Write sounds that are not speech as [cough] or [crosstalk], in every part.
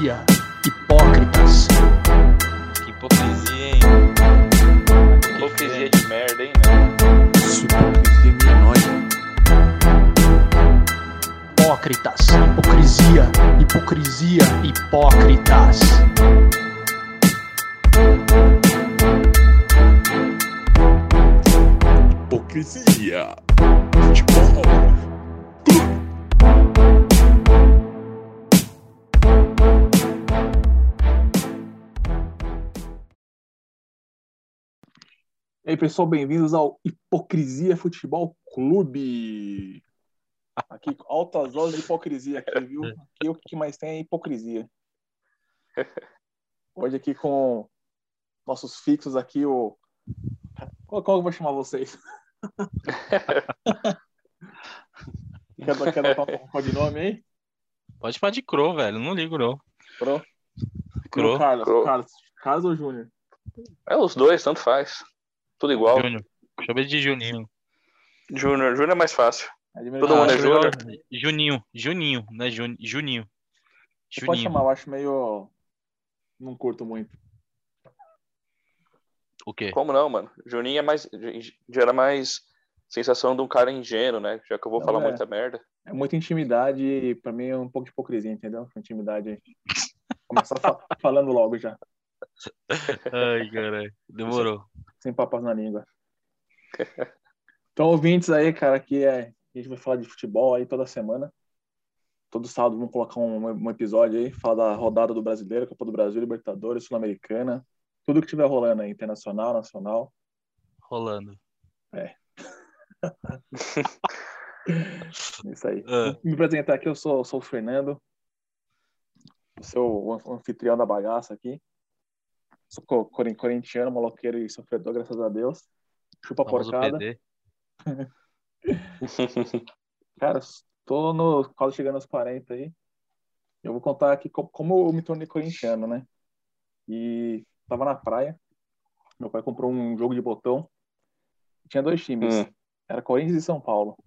hipocrisia, hipócritas. Que hipocrisia, hein? Hipocrisia de merda, hein, né? Isso, hipocrisia milionária. Hipócritas, hipocrisia, hipocrisia, hipócritas. Hipocrisia. Futebol. E aí, pessoal, bem-vindos ao Hipocrisia Futebol Clube. Aqui, altas doses de hipocrisia aqui, viu? Aqui o que mais tem é hipocrisia. Hoje aqui com nossos fixos aqui, o... Qual, qual eu vou chamar vocês? [laughs] quer, dar- quer dar um codinome aí? Pode chamar de Cro, velho. Não ligo, não. Pro? Cro. Carlos, Cro. Carlos. Carlos ou Júnior? É os dois, tanto faz. Tudo igual. Júnior. Chama ele de Juninho. Júnior, Júnior é mais fácil. Admiro Todo mundo é demais. Júnior? Juninho. Juninho, né? Jun... Juninho. Você pode Juninho. chamar, eu acho meio... Não curto muito. O quê? Como não, mano? Juninho é mais. gera mais sensação de um cara ingênuo, né? Já que eu vou Não, falar é. muita merda. É muita intimidade e pra mim é um pouco de hipocrisia, entendeu? Intimidade [laughs] aí. Começar fa- falando logo já, Ai, caralho. Demorou. sem papas na língua. Então, ouvintes aí, cara, que é. A gente vai falar de futebol aí toda semana. Todo sábado vamos colocar um, um episódio aí, falar da rodada do brasileiro, Copa do Brasil, Libertadores, Sul-Americana. Tudo que tiver rolando aí, internacional, nacional. Rolando. [laughs] Isso aí. Ah. Me apresentar aqui, eu sou, sou o Fernando, o seu an- anfitrião da bagaça aqui. Sou co- corin- corintiano, maloqueiro e sofredor, graças a Deus. Chupa Famoso porcada. [laughs] Cara, tô no, quase chegando aos 40 aí. Eu vou contar aqui co- como eu me tornei corintiano, né? E tava na praia. Meu pai comprou um jogo de botão. Tinha dois times. Hum. Era Corinthians e São Paulo.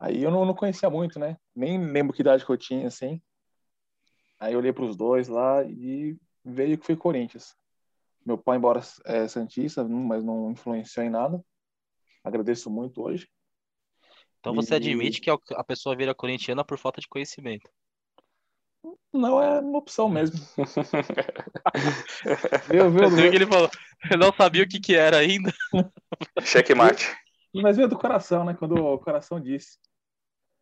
Aí eu não, não conhecia muito, né? Nem lembro que idade que eu tinha, assim. Aí eu olhei pros dois lá e veio que foi Corinthians. Meu pai, embora é santista, não- mas não influenciou em nada. Agradeço muito hoje. Então você E- admite que a pessoa vira corintiana por falta de conhecimento. Não é uma opção mesmo. [laughs] Viu, viu? Viu que ele falou? Eu não sabia o que que era ainda. Checkmate. Mas veio do coração, né? Quando o coração disse.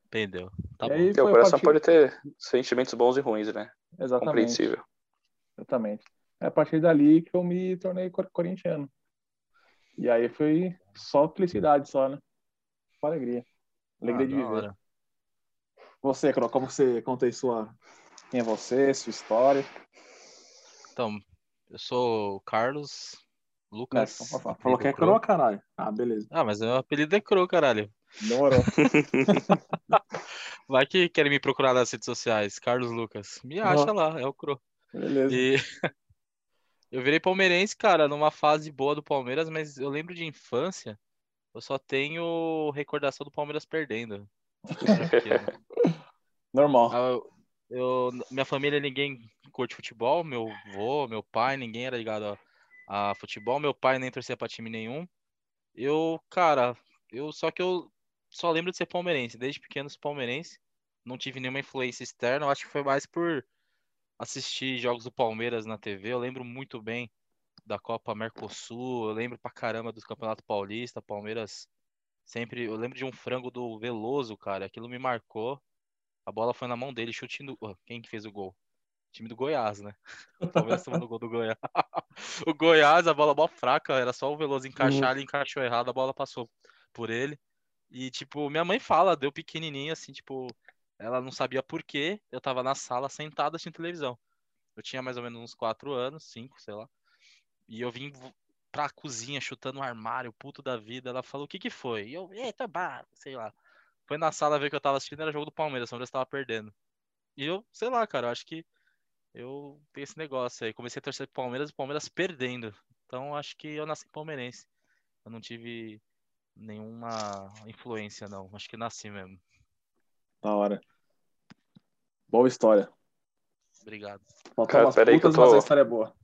Entendeu? Tá E bom. aí o coração partir- pode ter sentimentos bons e ruins, né? Exatamente. Compreensível. Exatamente. É a partir dali que eu me tornei cor- corintiano. E aí foi só felicidade, só, né? Só alegria. Alegria Ah, de viver. hora. Você, Cro, como você conta aí sua. Quem é você, sua história? Então, eu sou o Carlos Lucas. Né, Falou que é Cro. Cro, caralho. Ah, beleza. Ah, mas meu apelido é Cro, caralho. Demorou. [laughs] Vai que querem me procurar nas redes sociais. Carlos Lucas. Me acha lá, é o Cro. Beleza. E [laughs] eu virei palmeirense, cara, numa fase boa do Palmeiras, mas eu lembro de infância, eu só tenho recordação do Palmeiras perdendo. [laughs] Normal. Ah, Eu, eu- minha família, ninguém curte futebol, meu avô, meu pai, ninguém era ligado a, a futebol, meu pai nem torcia pra time nenhum. Eu, cara, eu só que eu só lembro de ser palmeirense, desde pequeno sou palmeirense, não tive nenhuma influência externa, eu acho que foi mais por assistir jogos do Palmeiras na TV, eu lembro muito bem da Copa Mercosul, eu lembro pra caramba do Campeonato Paulista, Palmeiras sempre, eu lembro de um frango do Veloso, cara, aquilo me marcou. A bola foi na mão dele, chute no. Ó, Quem que fez o gol? Time do Goiás, né? [laughs] O Palmeiras tomando o gol do Goiás. [laughs] O Goiás, a bola mó fraca, era só o Veloso encaixar, ele encaixou errado, a bola passou por ele. E, tipo, minha mãe fala, deu pequenininho, assim, tipo, ela não sabia por quê, eu tava na sala sentado assistindo televisão. Eu tinha mais ou menos uns 4 anos, 5, sei lá. E eu vim pra cozinha chutando o armário, puto da vida. Ela falou, o que que foi? E eu, eita, bah, sei lá. Foi na sala ver que eu tava assistindo, era jogo do Palmeiras, o Palmeiras tava perdendo. E eu, sei lá, cara, eu acho que eu tenho esse negócio aí. Comecei a torcer pro Palmeiras, o Palmeiras perdendo. Então eu acho que eu nasci palmeirense. Eu não tive nenhuma influência, não. Acho que nasci mesmo. Da hora. Boa história. Obrigado. Faltou Cara, pera aí que eu tô- a história é boa.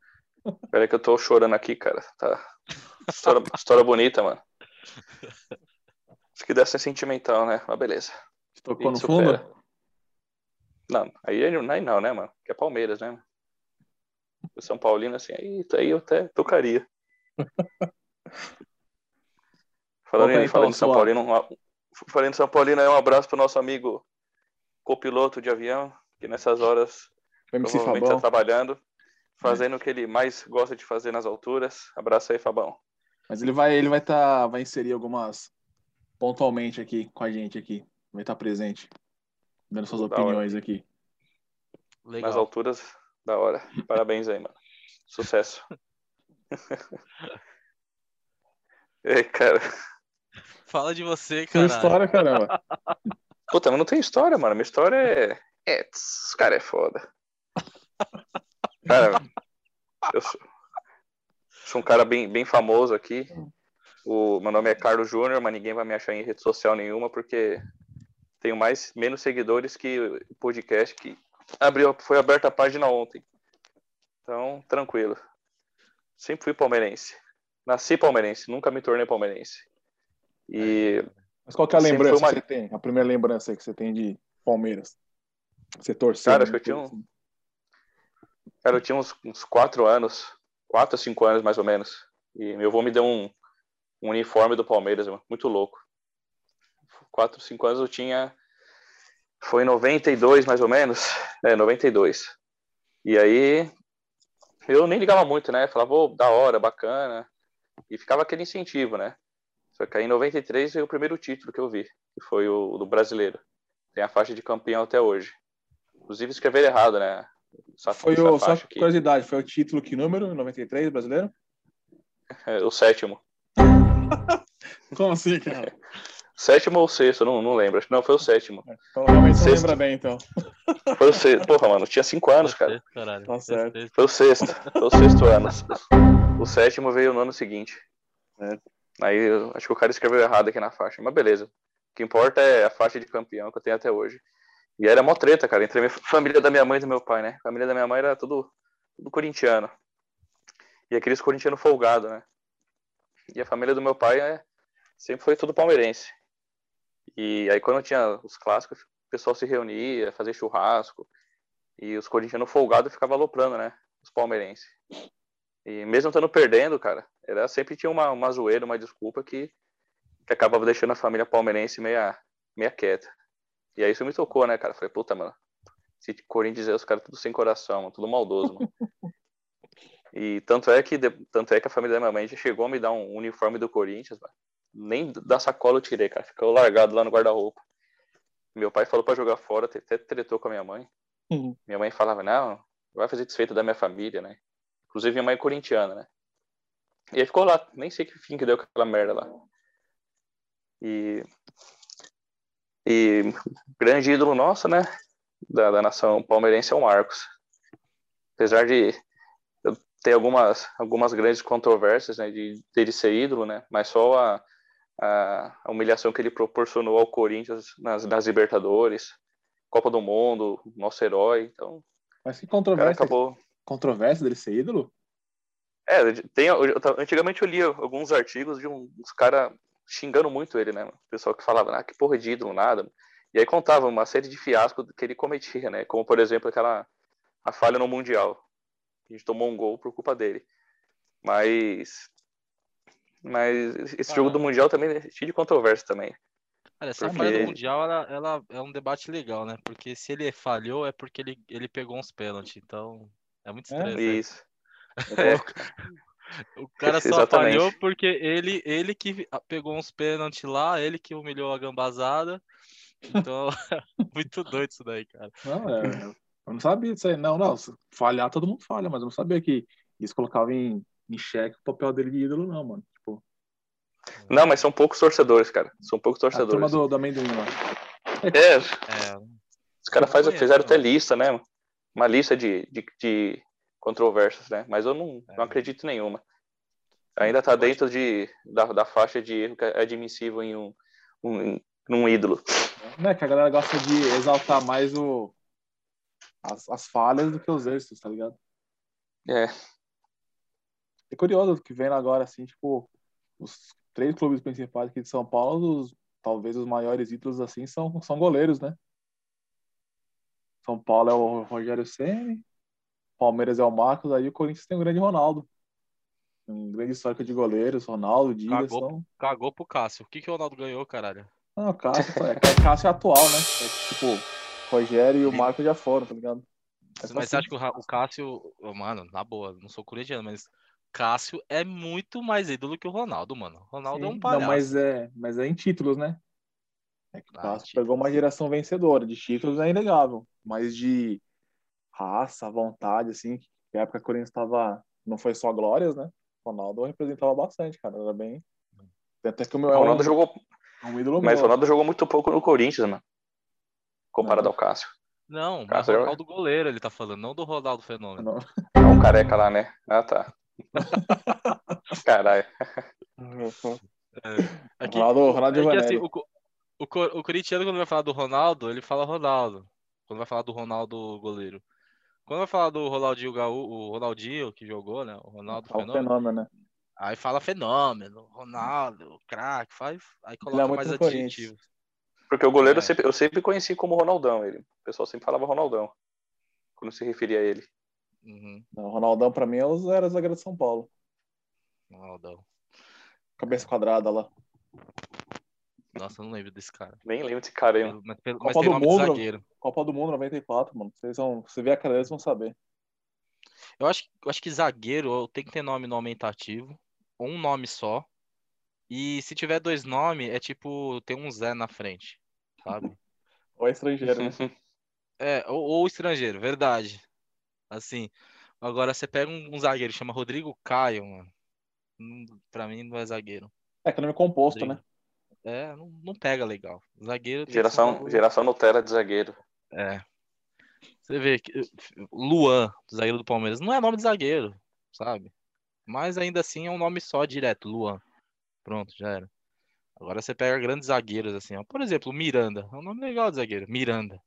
[laughs] Pera aí que eu tô chorando aqui, cara. Tá. História, história bonita, mano. Isso que deve ser sentimental, né? Mas beleza. Tocou no Isso, fundo? Não, aí, aí não, né, mano? Que é Palmeiras, né? mano? O São Paulino, assim, aí, aí eu até tocaria. [laughs] Falando, em, falando São Paulino, um, falando em São Paulino, aí um abraço pro nosso amigo copiloto de avião, que nessas horas provavelmente Fabão. está trabalhando, fazendo o que ele mais gosta de fazer nas alturas. Abraço aí, Fabão. Mas ele vai, ele vai tá, vai inserir algumas pontualmente aqui com a gente aqui. Vai estar presente, dando suas Da hora. opiniões aqui. Nas Legal. alturas, da hora. Parabéns aí, mano. Sucesso. [laughs] Ei, cara. Fala de você, cara. história, caramba. [laughs] Puta, mas não tem história, mano. Minha história é. É, os caras é foda. [laughs] Cara, eu sou, sou um cara bem, bem famoso aqui. O, meu nome é Carlos Júnior, mas ninguém vai me achar em rede social nenhuma, porque tenho mais, menos seguidores que o podcast que abriu, foi aberta a página ontem. Então, tranquilo. Sempre fui palmeirense. Nasci palmeirense, nunca me tornei palmeirense. E Mas qual que é a lembrança uma- que você tem? A primeira lembrança que você tem de Palmeiras? Você torceu? Cara, acho que eu tinha um- Cara, eu tinha uns, uns quatro anos, quatro a cinco anos mais ou menos. E meu avô me deu um, um uniforme do Palmeiras, muito louco. Quatro, cinco anos eu tinha. Foi em 92 mais ou menos. É, 92. E aí eu nem ligava muito, né? Falava, ô, da hora, bacana. E ficava aquele incentivo, né? Só que aí em 93 veio o primeiro título que eu vi, que foi o do brasileiro. Tem a faixa de campeão até hoje. Inclusive escrever errado, né? Essa, Foi o, só faixa aqui. curiosidade, foi o título que número? 93, brasileiro? É, o sétimo. [laughs] Como assim, cara? [laughs] Sétimo ou sexto, não, não lembro. Acho que não, foi o sétimo. Então, realmente não Sexto. lembra bem, então. [laughs] Foi o sexto. Porra, mano, tinha cinco anos, cara. Caralho. Tá certo. Foi o sexto. Foi o sexto ano. O sétimo veio no ano seguinte. Certo. Aí eu acho que o cara escreveu errado aqui na faixa. Mas beleza. O que importa é a faixa de campeão que eu tenho até hoje. E era mó treta, cara, entre a família da minha mãe e do meu pai, né? A família da minha mãe era tudo, tudo corintiano. E aqueles corintianos folgado, né? E a família do meu pai é, sempre foi tudo palmeirense. E aí quando tinha os clássicos, o pessoal se reunia, fazia churrasco. E os corintianos folgados ficavam aloprando, né? Os palmeirenses. E mesmo estando perdendo, cara, era, sempre tinha uma, uma zoeira, uma desculpa que, que acabava deixando a família palmeirense meia, meia quieta. E aí isso me tocou, né, cara? Falei, puta, mano, esse Corinthians é os caras tudo sem coração, mano, tudo maldoso, mano. [laughs] E tanto é que tanto é que a família da minha mãe já chegou a me dar um uniforme do Corinthians, mano. Nem da sacola eu tirei, cara. Ficou largado lá no guarda-roupa. Meu pai falou pra jogar fora, até tretou com a minha mãe. Uhum. Minha mãe falava, não, vai fazer desfeita da minha família, né? Inclusive minha mãe é corintiana, né? E aí ficou lá, nem sei que fim que deu aquela merda lá. E e grande ídolo nosso, né? Da, da nação palmeirense é o Marcos. Apesar de eu ter algumas, algumas grandes controvérsias, né? De dele ser ídolo, né? Mas só a, a, a humilhação que ele proporcionou ao Corinthians nas, nas Libertadores, Copa do Mundo, nosso herói. Então, Mas que controvérsia, acabou. Controvérsia dele ser ídolo? É, tem, eu antigamente eu lia alguns artigos de um- uns caras xingando muito ele, né? O pessoal que falava, ah, que porra de ídolo, nada. E aí contava uma série de fiascos que ele cometia, né? Como, por exemplo, aquela a falha no Mundial. A gente tomou um gol por culpa dele. Mas. Mas esse Ah. jogo do Mundial também é cheio de controvérsia também. Olha, essa Porque- falha do Mundial, ela, ela é um debate legal, né? Porque se ele falhou, é porque ele, ele pegou uns pênaltis. Então, é muito É? estranho. isso Isso. [laughs] É, O cara só Exatamente. falhou porque ele, ele que pegou uns pênaltis lá, ele que humilhou a gambazada. Então, [laughs] muito doido isso daí, cara. Não, é, eu não sabia disso aí. Não, não, se falhar todo mundo falha, mas eu não sabia que isso colocava em, em xeque o papel dele de ídolo, não, mano. Tipo, não, mas são poucos torcedores, cara. São poucos a turma torcedores. do, do amendoim lá. É, É, Os caras fizeram até lista, né? Uma lista de, de, de controvérsias, né? Mas eu não, É. não acredito nenhuma. Ainda tá dentro de, da, da faixa de erro que é admissível em um, um, um ídolo. Né, que a galera gosta de exaltar mais o, as, as falhas do que os êxitos, tá ligado? É. É curioso que vendo agora, assim, tipo, os três clubes principais aqui de São Paulo, os- talvez os maiores ídolos, assim, são, são goleiros, né? São Paulo é o Rogério Ceni, Palmeiras é o Marcos, aí o Corinthians tem o grande Ronaldo. Um grande histórico de goleiros, Ronaldo, Dida, Cagou. são... Cagou pro Cássio. O que, que o Ronaldo ganhou, caralho? Não, o Cássio, é, é Cássio atual, né? É, tipo, Rogério e o Marcos já foram, tá ligado? É Mas você acha que o, Cássio. Mano, na boa, não sou corintiano, mas Cássio é muito mais ídolo que o Ronaldo, mano. Ronaldo é Sim. um palhaço. Não, mas é, mas é em títulos, né? É que o Cássio em pegou uma geração vencedora. De títulos é inegável. Mas de raça, vontade, assim, que a época que o Corinthians estava. Não foi só glórias, né? O Ronaldo representava bastante, cara. Era bem. Até que o meu O é Ronaldo um, jogou, é um ídolo mas o. Ronaldo jogou muito pouco no Corinthians, mano. Comparado Não. ao Cássio. Não, mas Cássio é- Ronaldo goleiro ele tá falando, não do Ronaldo Fenômeno. Não. É um careca lá, né? Ah, tá. [laughs] Caralho. É que, Ronaldo, Ronaldo é que assim, o, o, co- o corintiano, quando vai falar do Ronaldo, ele fala Ronaldo. Quando vai falar do Ronaldo goleiro. Quando vai falar do Ronaldinho Gaú, o Ronaldinho que jogou, né? O Ronaldo Fala o Fenômeno. fenômeno, né? Aí fala fenômeno, Ronaldo, craque, faz. Aí coloca é muito mais adjetivos. Porque o goleiro É. eu sempre, eu sempre conheci como Ronaldão. Ele. O pessoal sempre falava Ronaldão. Quando se referia a ele. Uhum, Não, o Ronaldão, pra mim, é o era zagueiro de São Paulo. Ronaldão. Cabeça quadrada lá. Nossa, eu não lembro desse cara. Nem lembro desse cara aí. Mas, pelo- Copa mas tem do nome Mundo. de zagueiro. Copa do Mundo 94, mano. Vocês vão, se ver a cara deles, vão saber. Eu acho, eu acho que zagueiro tem que ter nome no aumentativo, ou um nome só. E se tiver dois nomes, é tipo, tem um Zé na frente, sabe? [laughs] Ou é estrangeiro, né? [laughs] É, ou, ou estrangeiro, verdade. Assim, agora você pega um, um zagueiro, chama Rodrigo Caio, mano. Pra mim não é zagueiro. É que é nome composto, Rodrigo. né? É, não, não pega legal. Zagueiro Geração, geração Nutella de zagueiro. É. Você vê que Luan, zagueiro do Palmeiras, não é nome de zagueiro, sabe? Mas ainda assim é um nome só direto, Luan. Pronto, já era. Agora você pega grandes zagueiros assim, ó. Por exemplo, Miranda. É um nome legal de zagueiro. Miranda.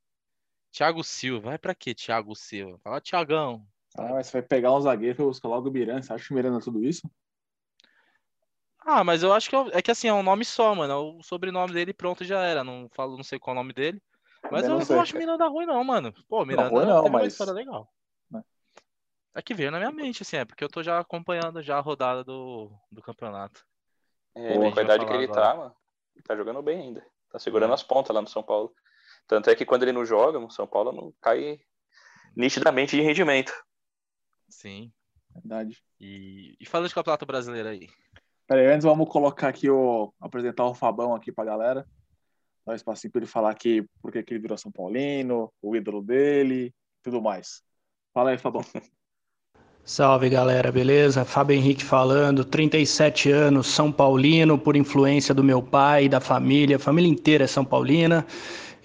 Thiago Silva. Vai pra quê, Thiago Silva? Fala Thiagão. Ah, mas você vai pegar um zagueiro e buscar logo o Miranda. Você acha que o Miranda é tudo isso? Ah, mas eu acho que é, é que assim, é um nome só, mano. É O sobrenome dele pronto já era. Não falo, não sei qual é o nome dele. Mas Também eu não não, sei. acho Miranda ruim, não, mano. Pô, Miranda ruim não, teve uma mas- história legal. né. É que veio na minha mente, assim, é porque eu tô já acompanhando já a rodada do, do campeonato. É, Pô, com a idade que ele agora. tá, mano. Ele tá jogando bem ainda. Tá segurando É. as pontas lá no São Paulo. Tanto é que quando ele não joga, o São Paulo não cai nitidamente de rendimento. Sim. Verdade. E, e falando de campeonato brasileiro aí. Pera aí, antes vamos colocar aqui o. apresentar o Fabão aqui pra galera. Dar um espacinho pra ele falar aqui porque que ele virou São Paulino, o ídolo dele, tudo mais. Fala aí, Fabão. [laughs] Salve galera, beleza? Fábio Henrique falando, 37 anos, São Paulino, por influência do meu pai, da família, a família inteira é São Paulina.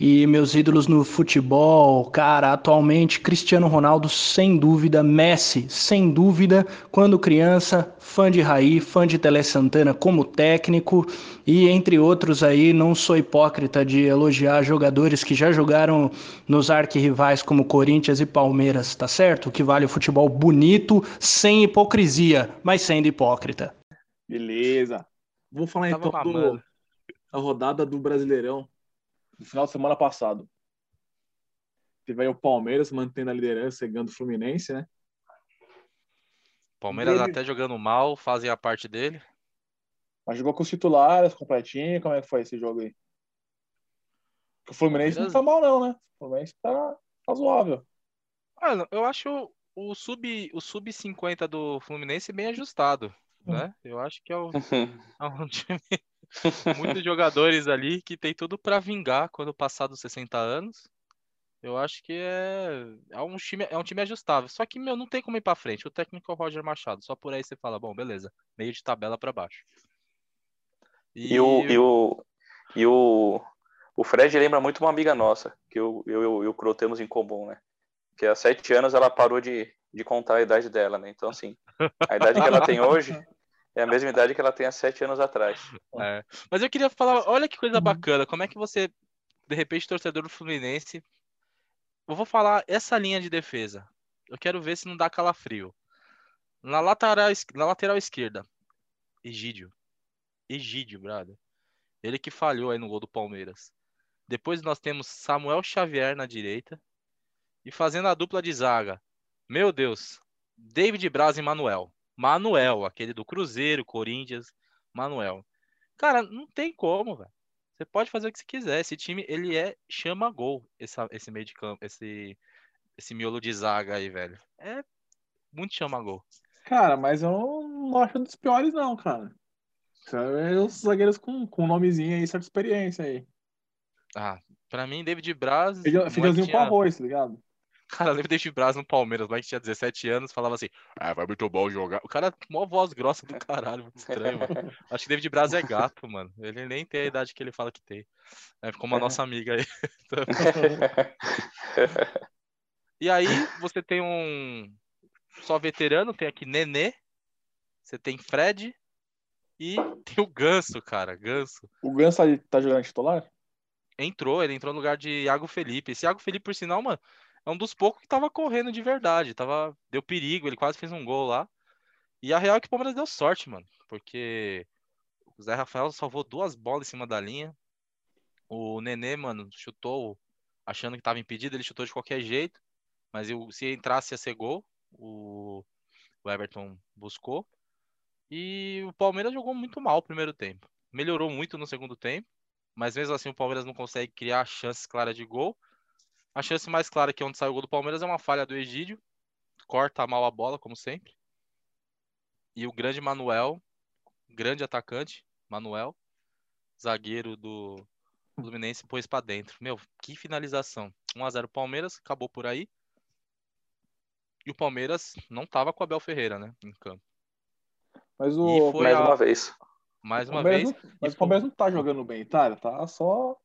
E meus ídolos no futebol, cara, atualmente Cristiano Ronaldo, sem dúvida, Messi, sem dúvida, quando criança, fã de Raí, fã de Tele Santana como técnico, e entre outros aí, não sou hipócrita de elogiar jogadores que já jogaram nos arquirrivais como Corinthians e Palmeiras, tá certo? Que vale o futebol bonito, sem hipocrisia, mas sendo hipócrita. Beleza. Vamos falar Tava então do, da rodada do Brasileirão do final de semana passado. Teve aí o Palmeiras mantendo a liderança, ganhando o Fluminense, né? Palmeiras Dele- até jogando mal, fazem a parte dele. Mas jogou com os titulares, completinho. Como é que foi esse jogo aí? O Fluminense não Palmeiras- tá mal, não, né? O Fluminense tá razoável. Olha, eu acho o sub o sub 50 do Fluminense bem ajustado, né? Eu acho que é, o- [laughs] é um time [laughs] muitos jogadores ali que tem tudo pra vingar quando passar dos 60 anos. Eu acho que é, é um time é um time ajustável. Só que meu não tem como ir pra frente. O técnico é o Roger Machado. Só por aí você fala, bom, beleza, meio de tabela pra baixo. E, o, e, o, e o, o Fred lembra muito uma amiga nossa, que eu, eu, e o Cro temos em comum, né? Que há sete anos ela parou de, de contar a idade dela, né? Então, assim, a idade que ela tem [laughs] hoje é a mesma idade que ela tem há sete anos atrás. É. Mas eu queria falar, olha que coisa bacana, como é que você, de repente, torcedor do Fluminense, eu vou falar essa linha de defesa. Eu quero ver se não dá calafrio. Na lateral, na lateral esquerda, Egídio. Egídio, brother. Ele que falhou aí no gol do Palmeiras. Depois nós temos Samuel Xavier na direita. E fazendo a dupla de zaga. Meu Deus. David Braz e Manuel. Manuel, aquele do Cruzeiro, Corinthians. Manuel. Cara, não tem como, velho. Você pode fazer o que você quiser. Esse time, ele é chama gol, essa, esse meio de campo, esse, esse miolo de zaga aí, velho. É muito chama gol. Cara, mas eu não acho um dos piores, não, cara. São os zagueiros com, com nomezinho aí, certa experiência aí. Ah, pra mim, David Braz. Moleque Feijãozinho com arroz, tá ligado? Cara, lembra David Braz no Palmeiras, o moleque tinha 17 anos, falava assim: Ah, vai muito bom jogar. O cara, mó voz grossa do caralho, muito estranho, mano. [laughs] Acho que David Braz é gato, mano. Ele nem tem a idade que ele fala que tem. É como a nossa amiga aí. [laughs] [laughs] E aí, você tem um só veterano, tem aqui Nenê, você tem Fred e tem o Ganso, cara. Ganso. O Ganso tá, tá jogando titular? Entrou, ele entrou no lugar de Iago Felipe. Esse Iago Felipe, por sinal, mano, é um dos poucos que tava correndo de verdade. Tava, deu perigo, ele quase fez um gol lá. E a real é que o Palmeiras deu sorte, mano. Porque o Zé Rafael salvou duas bolas em cima da linha. O Nenê, mano, chutou achando que tava impedido, ele chutou de qualquer jeito. Mas se entrasse ia ser gol. O, o Everton buscou. E o Palmeiras jogou muito mal o primeiro tempo. Melhorou muito no segundo tempo. Mas mesmo assim o Palmeiras não consegue criar chances claras de gol. A chance mais clara que é onde saiu o gol do Palmeiras é uma falha do Egídio. Corta mal a bola, como sempre. E o grande Manuel, grande atacante, Manuel, zagueiro do Fluminense, pôs pra dentro. Meu, que finalização. 1x0 Palmeiras, acabou por aí. E o Palmeiras não tava com o Abel Ferreira, né, em campo. Mas o, Mais a- uma vez. Mais o uma Palmeiras vez. não- mas e o Palmeiras não tá jogando bem, tá? Tá só.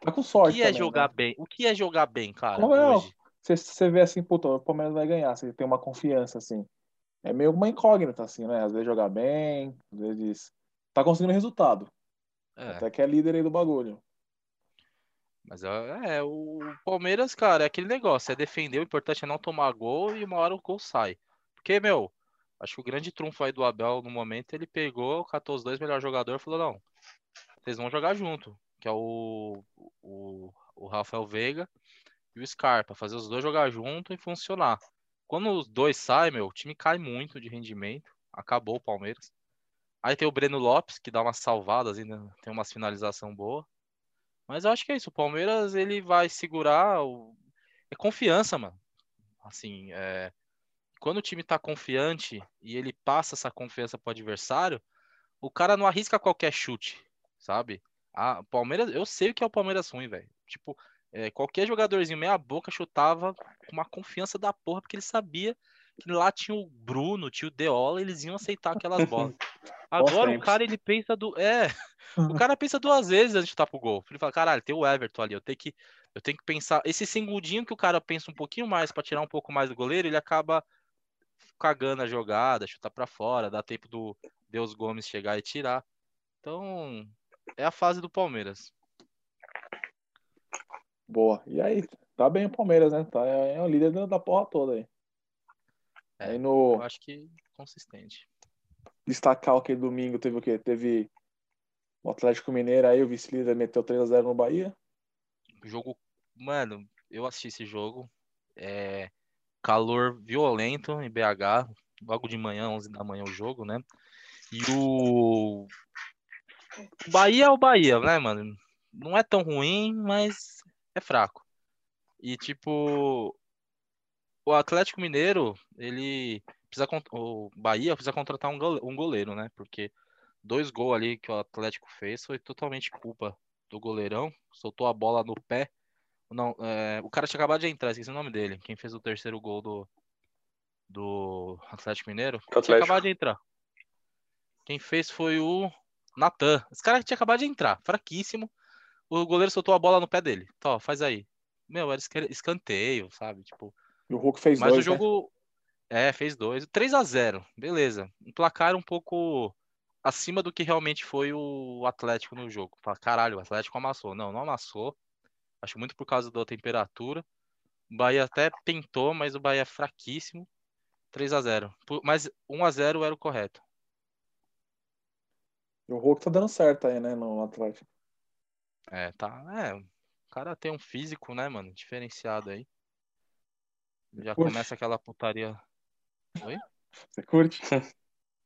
Tá com O sorte. que é também, jogar né? bem? O que é jogar bem, cara, Como é, ó? hoje? Você, você vê assim, puta, o Palmeiras vai ganhar, você tem uma confiança, assim. É meio uma incógnita, assim, né? Às vezes jogar bem, às vezes. Tá conseguindo resultado. É. Até que é líder aí do bagulho. Mas é, é, o Palmeiras, cara, é aquele negócio, é defender, o importante é não tomar gol e uma hora o gol sai. Porque, meu, acho que o grande trunfo aí do Abel no momento, ele pegou, catou os dois melhores jogadores e falou, não, vocês vão jogar junto, que é o, o, o Rafael Veiga e o Scarpa, fazer os dois jogar junto e funcionar. Quando os dois saem, meu, o time cai muito de rendimento, acabou o Palmeiras. Aí tem o Breno Lopes, que dá umas salvadas ainda, tem umas finalização boa. Mas eu acho que é isso. O Palmeiras ele vai segurar. O... É confiança, mano. Assim, é... quando o time tá confiante e ele passa essa confiança pro adversário, o cara não arrisca qualquer chute, sabe? Ah, Palmeiras, eu sei o que é o Palmeiras ruim, velho. Tipo, é, qualquer jogadorzinho meia boca chutava com uma confiança da porra, porque ele sabia que lá tinha o Bruno, tinha o Deola, eles iam aceitar aquelas [laughs] bolas. Agora o cara ele pensa do, é, o cara pensa duas vezes antes de chutar pro gol. Ele fala, caralho, tem o Everton ali, eu tenho que, eu tenho que pensar. Esse segundinho que o cara pensa um pouquinho mais pra tirar um pouco mais do goleiro, ele acaba cagando a jogada, chutar pra fora, dá tempo do Deus Gomes chegar e tirar. Então, é a fase do Palmeiras. Boa. E aí, tá bem o Palmeiras, né? Tá, é o líder da- porra toda aí. É, Aí no Eu acho que consistente. destacar o que domingo teve o quê? Teve o Atlético Mineiro aí, o vice-líder meteu 3x0 no Bahia. Jogo, mano, eu assisti esse jogo. É calor violento em BH, logo de manhã, 11 da manhã o jogo, né? E o Bahia é o Bahia, né, mano? Não é tão ruim, mas é fraco. E tipo, o Atlético Mineiro, ele precisa o Bahia precisa contratar um gole- goleiro, né? Porque dois gols ali que o Atlético fez foi totalmente culpa do goleirão, soltou a bola no pé. Não, é, o cara tinha acabado de entrar, esqueci o nome dele. Quem fez o terceiro gol do, do Atlético Mineiro? Tinha Atlético. acabado de entrar. Quem fez foi o Natan. Esse cara tinha acabado de entrar, fraquíssimo. O goleiro soltou a bola no pé dele. Tó, faz aí. Meu, era escanteio, sabe? Tipo, E o Hulk fez mas dois, o né? jogo. É, fez dois. 3 a 0 beleza. Um placar um pouco acima do que realmente foi o Atlético no jogo. Fala, caralho, o Atlético amassou. Não, não amassou. Acho muito por causa da temperatura. O Bahia até tentou, mas o Bahia é fraquíssimo. 3 a 0 Por- Mas 1 a 0 era o correto. E o Hulk tá dando certo aí, né, no Atlético. É, tá. É, o cara tem um físico, né, mano? Diferenciado aí. Já começa aquela putaria. Você curte?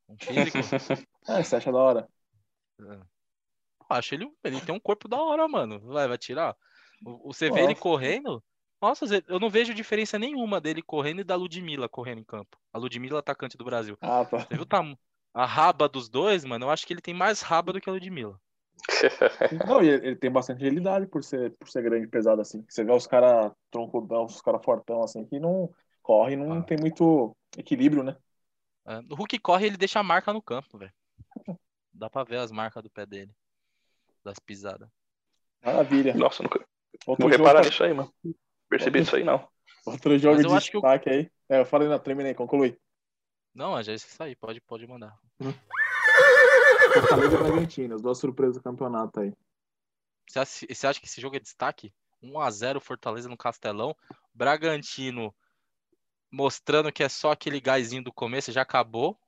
Um físico. Ah, [laughs] você acha da hora? Eu acho ele, ele tem um corpo da hora, mano. Vai, vai tirar. Você vê ele correndo. Nossa, eu não vejo diferença nenhuma dele correndo e da Ludmilla correndo em campo. A Ludmilla, atacante do Brasil. Ah, tá. Você viu o tam- a raba dos dois, mano? Eu acho que ele tem mais raba do que a Ludmilla. [laughs] Não, e ele, ele tem bastante agilidade por ser, por ser grande e pesado assim. Você vê os caras troncudão, os caras fortão assim, que não corre, não Ah. tem muito equilíbrio, né? É, O Hulk corre e ele deixa a marca no campo, velho. [laughs] Dá pra ver as marcas do pé dele. Das pisadas. Maravilha. Nossa, nunca, Outro não jogo, reparar nisso aí, mano. Percebi isso aí, não. outro jogo eu de destaque aí. É, eu falei na terminei, conclui. Não, já é isso aí, pode, pode mandar. [laughs] Fortaleza e Bragantino, as duas surpresas do campeonato aí. Você acha, você acha que esse jogo é destaque? 1x0 Fortaleza no Castelão. Bragantino mostrando que é só aquele gásinho do começo, já acabou.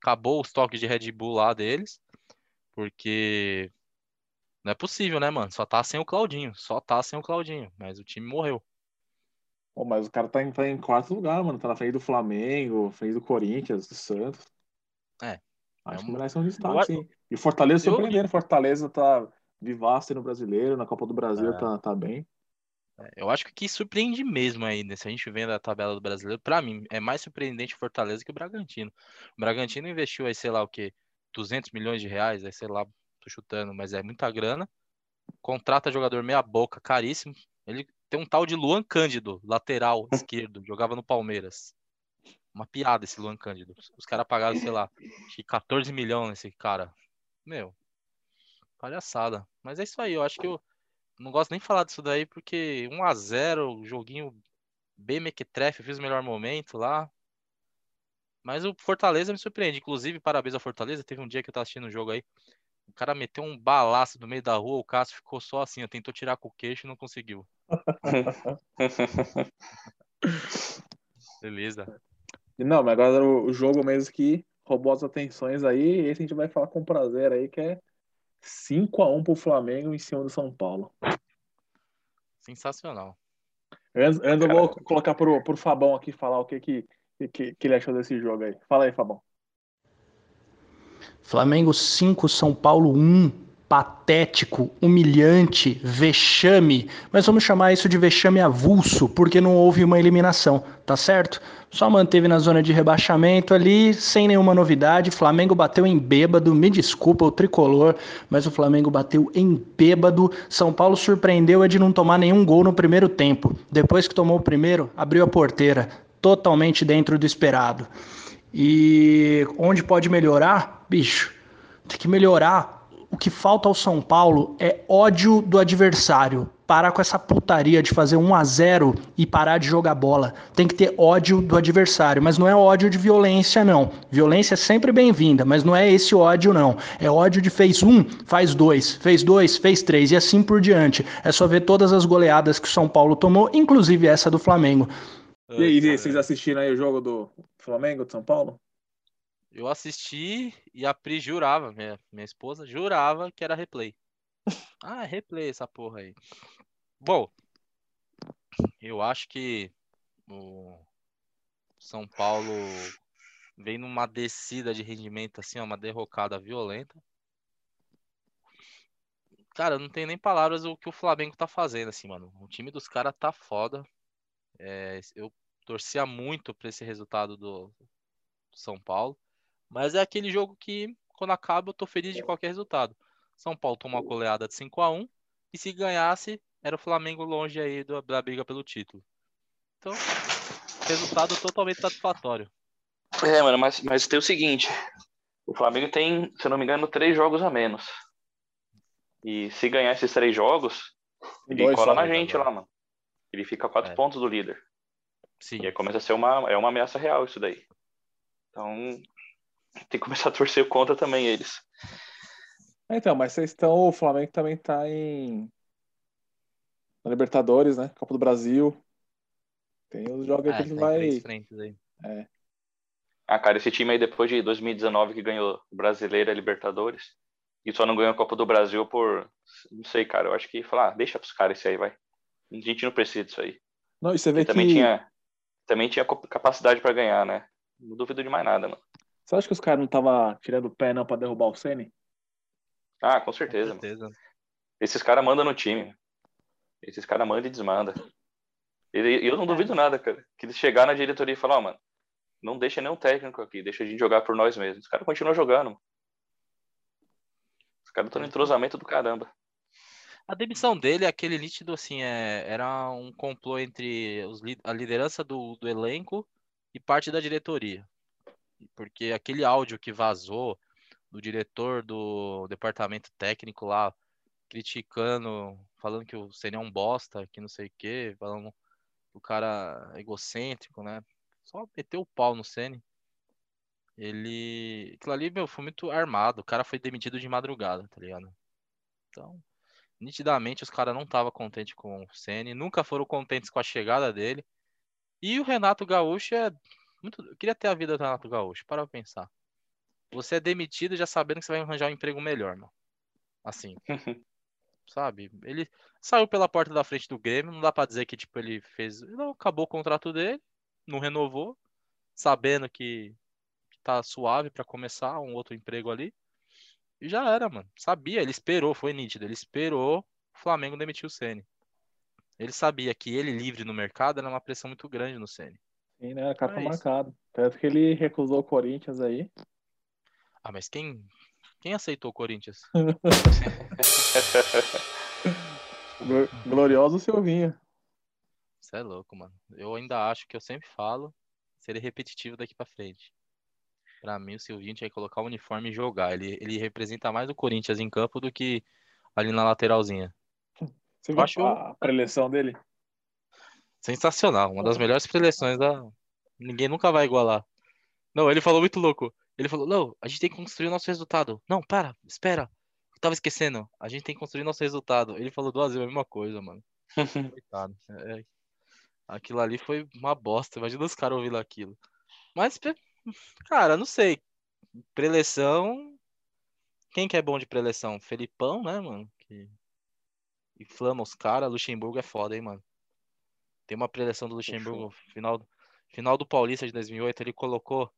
Acabou os toques de Red Bull lá deles. Porque não é possível, né, mano? Só tá sem o Claudinho. Só tá sem o Claudinho. Mas o time morreu. Pô, mas o cara tá em, tá em quarto lugar, mano. Tá na frente do Flamengo, frente do Corinthians, do Santos. É. Acho É que um- merece um Eu destaque, acho- sim. E Fortaleza Eu- surpreendendo. Fortaleza tá vivaço aí no brasileiro, na Copa do Brasil É. tá, tá bem. Eu acho que que surpreende mesmo aí, né? Se a gente vendo a tabela do brasileiro, pra mim, é mais surpreendente o Fortaleza que o Bragantino. O Bragantino investiu aí, sei lá o quê, 200 milhões de reais, aí sei lá, tô chutando, mas é muita grana. Contrata jogador meia boca, caríssimo. Ele tem um tal de Luan Cândido, lateral esquerdo, jogava no Palmeiras. Uma piada esse Luan Cândido. Os caras pagaram, sei lá, acho que 14 milhões nesse cara. Meu, palhaçada. Mas é isso aí, eu acho que eu não gosto nem de falar disso daí, porque 1x0, joguinho bem mequetrefe, fiz o melhor momento lá. Mas o Fortaleza me surpreende. Inclusive, parabéns ao Fortaleza. Teve um dia que eu tava assistindo o jogo aí. O cara meteu um balaço no meio da rua, o Cássio ficou só assim, ó, tentou tirar com o queixo e não conseguiu. Beleza. Não, mas agora o o jogo mesmo que roubou as atenções aí, esse a gente vai falar com prazer aí, que é 5x1 pro Flamengo em cima do São Paulo. Sensacional. Antes eu vou colocar pro, pro Fabão aqui falar o que, que, que, que ele achou desse jogo aí. Fala aí, Fabão. Flamengo 5, São Paulo 1. Patético, humilhante, vexame. Mas vamos chamar isso de vexame avulso, porque não houve uma eliminação, tá certo? Só manteve na zona de rebaixamento ali, sem nenhuma novidade. Flamengo bateu em bêbado, me desculpa o tricolor, mas o Flamengo bateu em bêbado. São Paulo surpreendeu é de não tomar nenhum gol no primeiro tempo. Depois que tomou o primeiro, abriu a porteira, totalmente dentro do esperado. E onde pode melhorar? Bicho, tem que melhorar. O que falta ao São Paulo é ódio do adversário. Parar com essa putaria de fazer 1 a 0 e parar de jogar bola. Tem que ter ódio do adversário, mas não é ódio de violência não. Violência é sempre bem-vinda, mas não é esse ódio não. É ódio de fez um, faz dois, fez dois, fez três e assim por diante. É só ver todas as goleadas que o São Paulo tomou, inclusive essa do Flamengo. E aí, vocês assistiram aí o jogo do Flamengo, de São Paulo? Eu assisti e a Pri jurava, minha, minha esposa jurava que era replay. Ah, é replay essa porra aí. Bom, eu acho que o São Paulo vem numa descida de rendimento, assim, uma derrocada violenta. Cara, não tenho nem palavras o que o Flamengo tá fazendo, assim, mano. O time dos caras tá foda. É, eu torcia muito pra esse resultado do do São Paulo. Mas é aquele jogo que, quando acaba, eu tô feliz de qualquer resultado. São Paulo tomou uma goleada de 5 a 1 e se ganhasse, era o Flamengo longe aí do- da briga pelo título. Então, resultado totalmente satisfatório. É, mano, mas, mas tem o seguinte: o Flamengo tem, se eu não me engano, três jogos a menos. E se ganhar esses três jogos, ele Dois cola na gente agora. lá, mano. Ele fica a quatro É. pontos do líder. Sim. E aí começa a ser uma, é uma ameaça real isso daí. Então, tem que começar a torcer contra também eles. É, Então, mas vocês estão. O Flamengo também tá em. Na Libertadores, né? Copa do Brasil. Tem os jogos É, que ele tem vai. aí. Ah, cara, esse time aí, depois de 2019, que ganhou o Brasileiro e a Libertadores, e só não ganhou a Copa do Brasil por. Não sei, cara. Eu acho que falar, ah, deixa pros caras isso aí, vai. A gente não precisa disso aí. Não, e você vê Ele que. também tinha, também tinha capacidade pra ganhar, né? Não duvido de mais nada, mano. Você acha que os caras não estavam tirando o pé não pra derrubar o Ceni? Ah, com Com certeza, mano. certeza. Esses caras mandam no time. Esses caras mandam e desmandam. E eu não duvido nada, cara. Que eles chegar na diretoria e falar, ó, mano, não deixa nenhum técnico aqui, deixa a gente jogar por nós mesmos. Os caras continuam jogando, mano. Os caras estão no entrosamento do caramba. A demissão dele é aquele nítido, assim, é, era um complô entre os, a liderança do, do elenco e parte da diretoria. Porque aquele áudio que vazou do diretor do departamento técnico lá, criticando, falando que o Ceni é um bosta, que não sei o quê, falando que o cara é egocêntrico, né? Só meteu o pau no Ceni. Ele. Aquilo ali, meu, foi muito armado. O cara foi demitido de madrugada, tá ligado? Então, nitidamente os caras não estavam contentes com o Ceni, nunca foram contentes com a chegada dele. E o Renato Gaúcho é muito. Eu queria ter a vida do Renato Gaúcho, para pensar. Você é demitido já sabendo que você vai arranjar um emprego melhor, mano. Assim, [laughs] sabe? Ele saiu pela porta da frente do Grêmio, não dá pra dizer que tipo ele fez, não, acabou o contrato dele, não renovou, sabendo que, que tá suave pra começar um outro emprego ali. E já era, mano. Sabia, ele esperou, foi nítido, ele esperou o Flamengo demitir o Ceni. Ele sabia que ele livre no mercado era uma pressão muito grande no Ceni. Sim, né? O cara tá isso. marcado. Tanto que ele recusou o Corinthians aí. Ah, mas quem quem aceitou o Corinthians? [laughs] Glo- Glorioso Silvinho. Você é louco, mano. Eu ainda acho que eu sempre falo, seria repetitivo daqui pra frente. Pra mim, o Silvinho tinha que colocar o uniforme e jogar. Ele, ele representa mais o Corinthians em campo do que ali na lateralzinha. Você viu acho- a preleção dele? Sensacional. Uma das melhores seleções da. Ninguém nunca vai igualar. Não, ele falou muito louco. Ele falou: Não, a gente tem que construir o nosso resultado. Não, para, espera. Eu tava esquecendo. A gente tem que construir nosso resultado. Ele falou duas vezes a mesma coisa, mano. [laughs] Coitado. É, Aquilo ali foi uma bosta. Imagina os caras ouvindo aquilo. Mas, cara, não sei. Preleção. Quem que é bom de preleção? Felipão, né, mano? Que inflama os caras. Luxemburgo é foda, hein, mano. Tem uma preleção do Luxemburgo, final, final do Paulista de 2008, ele colocou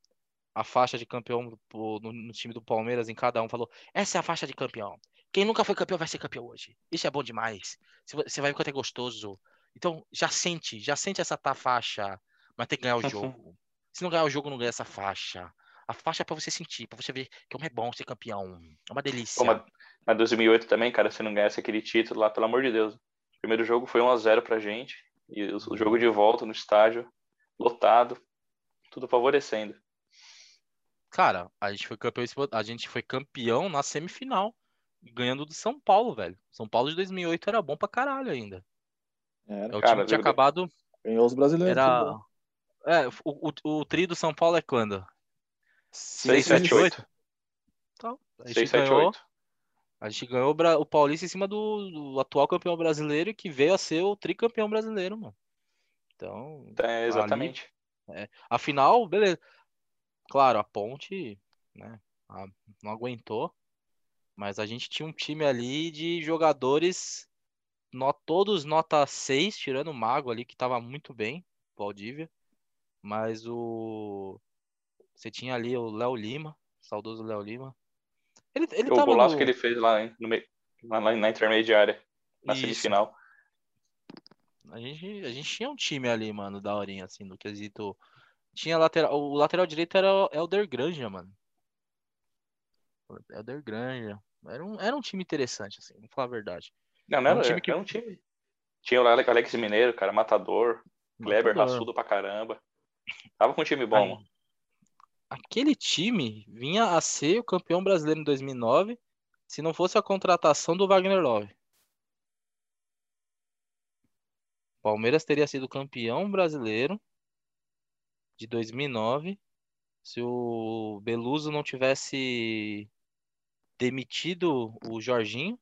a faixa de campeão no, no time do Palmeiras em cada um, falou: essa é a faixa de campeão. Quem nunca foi campeão vai ser campeão hoje. Isso é bom demais. Você vai- ver quanto é gostoso. Então, já sente, já sente essa tá faixa, mas tem que ganhar o jogo. Se não ganhar o jogo, não ganha essa faixa. A faixa é pra você sentir, pra você ver como é bom ser campeão. É uma delícia. Pô, mas, mas 2008 também, cara, se não ganhasse aquele título lá, pelo amor de Deus. O primeiro jogo foi 1x0 pra gente. E o, jogo de volta no estádio, lotado, tudo favorecendo. Cara, a gente foi campeão, a gente foi campeão na semifinal, ganhando do São Paulo, velho. São Paulo de 2008 era bom pra caralho ainda. Era. É o Cara, time que tinha acabado. Ganhou os brasileiros. Era. É, o, o, o tri do São Paulo é quando? 6, 7, 8. Então, a 6, gente 7, ganhou, 8. A gente ganhou o Paulista em cima do, do atual campeão brasileiro que veio a ser o tricampeão brasileiro, mano. Então, É, exatamente. a final, beleza. Claro, a Ponte, né, a- não aguentou, mas a gente tinha um time ali de jogadores, todos nota 6, tirando o Mago ali, que tava muito bem, o Valdívia, mas o... Você tinha ali o Léo Lima, saudoso Léo Lima. Ele, ele o golaço no... que ele fez lá, hein, no meio, lá na, na intermediária, na Isso. semifinal. A gente, a gente tinha um time ali, mano, da horinha, assim, no quesito. Tinha lateral. O lateral direito era o Elder Granja, mano. Elder Granja. Era um, era um time interessante, assim, vou falar a verdade. Não, não É era, um time que- era um time. Tinha o Ale- Alex Mineiro, cara, matador. Kleber, Matador. raçudo pra caramba. Tava com um time bom, Aí, mano. Aquele time vinha a ser o campeão brasileiro em 2009, se não fosse a contratação do Wagner Love. Palmeiras teria sido campeão brasileiro de 2009 se o Beluso não tivesse demitido o Jorginho,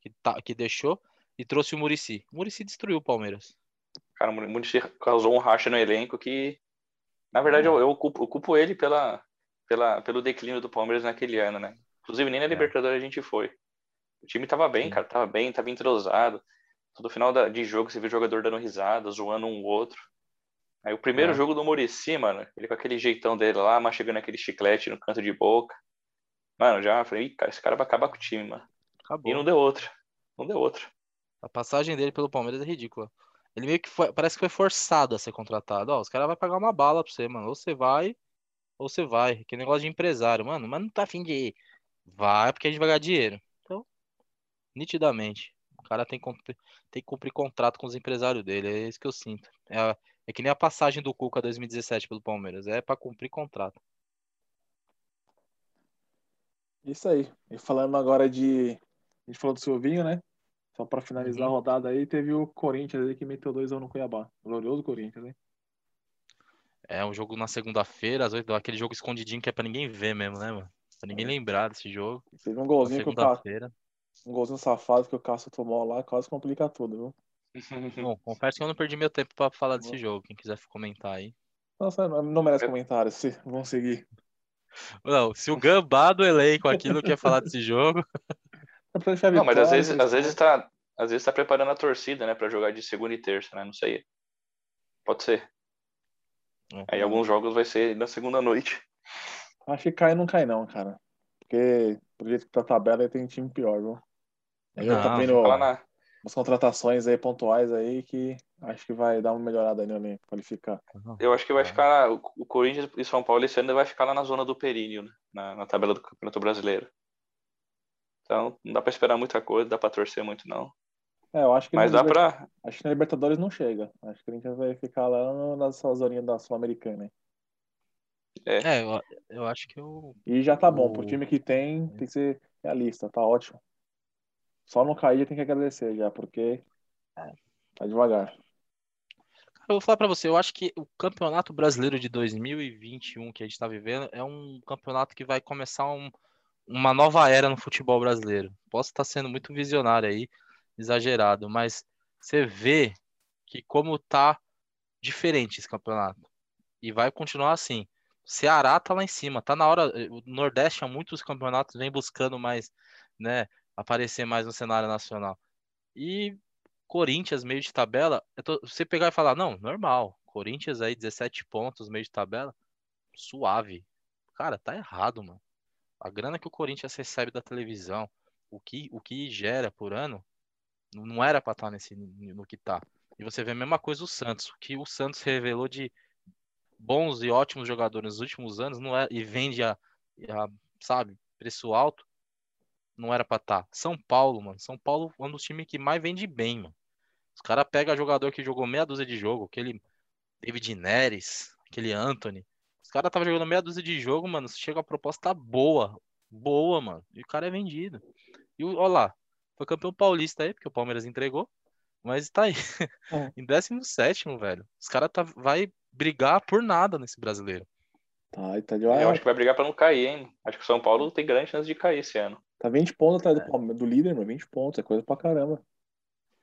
que, tá, que deixou, e trouxe o Murici. O Murici destruiu o Palmeiras. Cara, o Murici causou um racha no elenco que, na verdade, eu, eu, culpo, eu culpo ele pela, pela, pelo declínio do Palmeiras naquele ano, né? Inclusive, nem na Libertadores a gente foi. O time tava bem, cara, tava bem, tava entrosado. Todo final da- de jogo você vê o jogador dando risada, zoando um outro. Aí o primeiro É. jogo do Murici, mano, ele com aquele jeitão dele lá, mastigando aquele chiclete no canto de boca. Mano, já falei, cara, esse cara vai acabar com o time, mano. Acabou. E não deu outra. Não deu outra. A passagem dele pelo Palmeiras é ridícula. Ele meio que foi, parece que foi forçado a ser contratado. Ó, os caras vão pagar uma bala pra você, mano. Ou você vai, ou você vai. Que negócio de empresário, mano. Mas não tá afim de ir. Vai porque a gente vai ganhar dinheiro. Então, nitidamente. O cara tem tem que cumprir contrato com os empresários dele. É isso que eu sinto. É, é que nem a passagem do Cuca 2017 pelo Palmeiras. É pra cumprir contrato. Isso aí. E falando agora de. A gente falou do Silvinho, né? Só pra finalizar Uhum. a rodada aí, teve o Corinthians aí que meteu 2x1 no Cuiabá. Glorioso Corinthians, hein? É um jogo na segunda-feira, às vezes, aquele jogo escondidinho que é pra ninguém ver mesmo, né, mano? Pra ninguém lembrar desse jogo. Teve um golzinho que o Cássio, um golzinho safado que o Cássio tomou lá, quase complica tudo, viu? [laughs] Bom, confesso que eu não perdi meu tempo pra falar desse jogo. Quem quiser comentar aí. Nossa, não não merece comentários, se vão seguir. Não, se o Gambá do elenco aqui não quer falar desse jogo. [laughs] Não, mas às vezes, né? às vezes tá, às vezes tá preparando a torcida, né, pra jogar de segunda e terça, né? Não sei. Pode ser. Aí alguns jogos vai ser na segunda noite. Acho que cai não cai não, cara. Porque, pro jeito que tá a tabela, aí tem time pior, viu? Aí eu Não, vendo na, umas contratações aí pontuais aí que acho que vai dar uma melhorada aí no elenco, qualificar. eu acho que vai É. ficar o, o Corinthians e São Paulo esse ano vai ficar lá na zona do períneo, né? na, na tabela do Campeonato Brasileiro. Então, não dá pra esperar muita coisa, dá pra torcer muito não. É, eu acho que Mas na dá Liber- pra. acho que na Libertadores não chega. Acho que o Corinthians vai ficar lá no- nessa zoninha da Sul-Americana. hein? É, eu, eu acho que eu. E já tá bom, pro time que tem, tem que ser realista, tá ótimo. Só não cair tem que agradecer já, porque tá devagar. Eu vou falar pra você, eu acho que o Campeonato Brasileiro de 2021 que a gente tá vivendo é um campeonato que vai começar um- uma nova era no futebol brasileiro. Posso estar sendo muito visionário aí, exagerado, mas você vê que como tá diferente esse campeonato. E vai continuar assim. Ceará tá lá em cima, tá na hora. O Nordeste há muitos campeonatos vem buscando mais, né, aparecer mais no cenário nacional. E Corinthians, meio de tabela, tô- você pegar e falar, não, normal. Corinthians aí, 17 pontos, meio de tabela, suave. Cara, tá errado, mano. A grana que o Corinthians recebe da televisão, o que, o que gera por ano, não era pra estar nesse no que tá. E você vê a mesma coisa o Santos. Que o Santos revelou de bons e ótimos jogadores nos últimos anos não é, e vende a, a, sabe, preço alto, não era pra estar. São Paulo, mano. São Paulo é um dos times que mais vende bem, mano. Os caras pegam jogador que jogou meia dúzia de jogo, aquele David Neres, aquele Anthony. Os caras estavam jogando meia dúzia de jogo, mano. Chega a proposta boa. Boa, mano. E o cara é vendido. E o- ó lá, foi campeão paulista aí, porque o Palmeiras entregou. Mas tá aí. É. [laughs] em 17, velho. Os caras tá, vai brigar por nada nesse brasileiro. Tá, e tá Eu devagar. acho que vai brigar pra não cair, hein? Acho que o São Paulo tem grande chance de cair esse ano. Tá 20 pontos atrás É. do, Palme- do líder, mano. 20 pontos, é coisa pra caramba.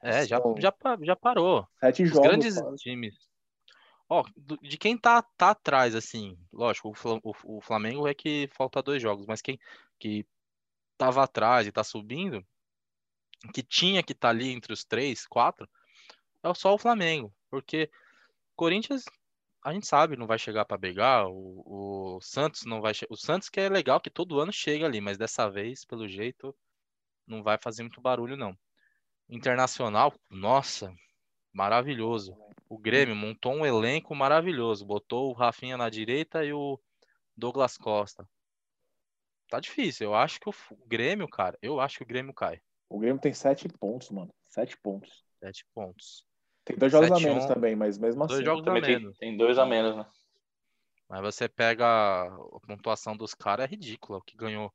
É, já, já, já parou. Sete Os jogos. grandes quase. times. Ó, de quem tá, tá atrás, assim, lógico, o, Fla- o- o Flamengo é que falta dois jogos, mas quem que tava atrás e tá subindo, que tinha que estar ali entre os três, quatro, é só o Flamengo. Porque Corinthians, a gente sabe, não vai chegar pra brigar, o, o Santos não vai. O Santos que é legal que todo ano chega ali, mas dessa vez, pelo jeito, não vai fazer muito barulho, não. Internacional, nossa, maravilhoso. O Grêmio montou um elenco maravilhoso. Botou o Rafinha na direita e o Douglas Costa. Tá difícil. Eu acho que o Grêmio, cara, eu acho que o Grêmio cai. O Grêmio tem sete pontos, mano. Sete pontos. Sete pontos. Tem dois jogos a Sete, menos um. também, mas mesmo Dois assim. jogos a Também tem, tem dois a menos, né? Mas você pega a a pontuação dos caras, é ridícula. O que ganhou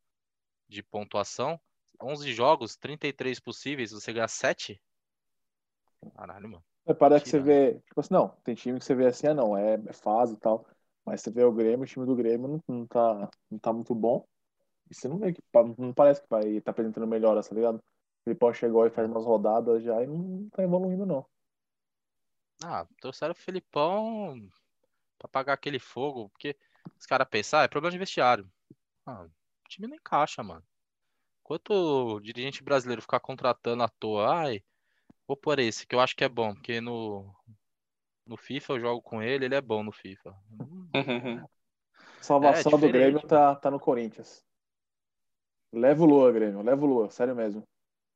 de pontuação, 11 jogos, 33 possíveis, você ganhar 7? Caralho, mano. É, Parece que você vê. Tipo assim, não, tem time que você vê assim, ah, não, é, é fase e tal. Mas você vê o Grêmio, o time do Grêmio não, não, tá, não tá muito bom. E você não vê que. Não parece que vai tá apresentando melhoras, tá ligado? O Filipão chegou e faz umas rodadas já e não tá evoluindo, não. Ah, trouxeram o Felipão pra pagar aquele fogo, porque os caras pensam, ah, é problema de vestiário. Ah, o time não encaixa, mano. Enquanto o dirigente brasileiro ficar contratando à toa, ai, vou por esse, que eu acho que é bom, porque no, no FIFA eu jogo com ele, ele é bom no FIFA. Hum, [laughs] Salvação É, do Grêmio tá, tá no Corinthians. Leva o Lua, Grêmio. Leva o Lua, sério mesmo.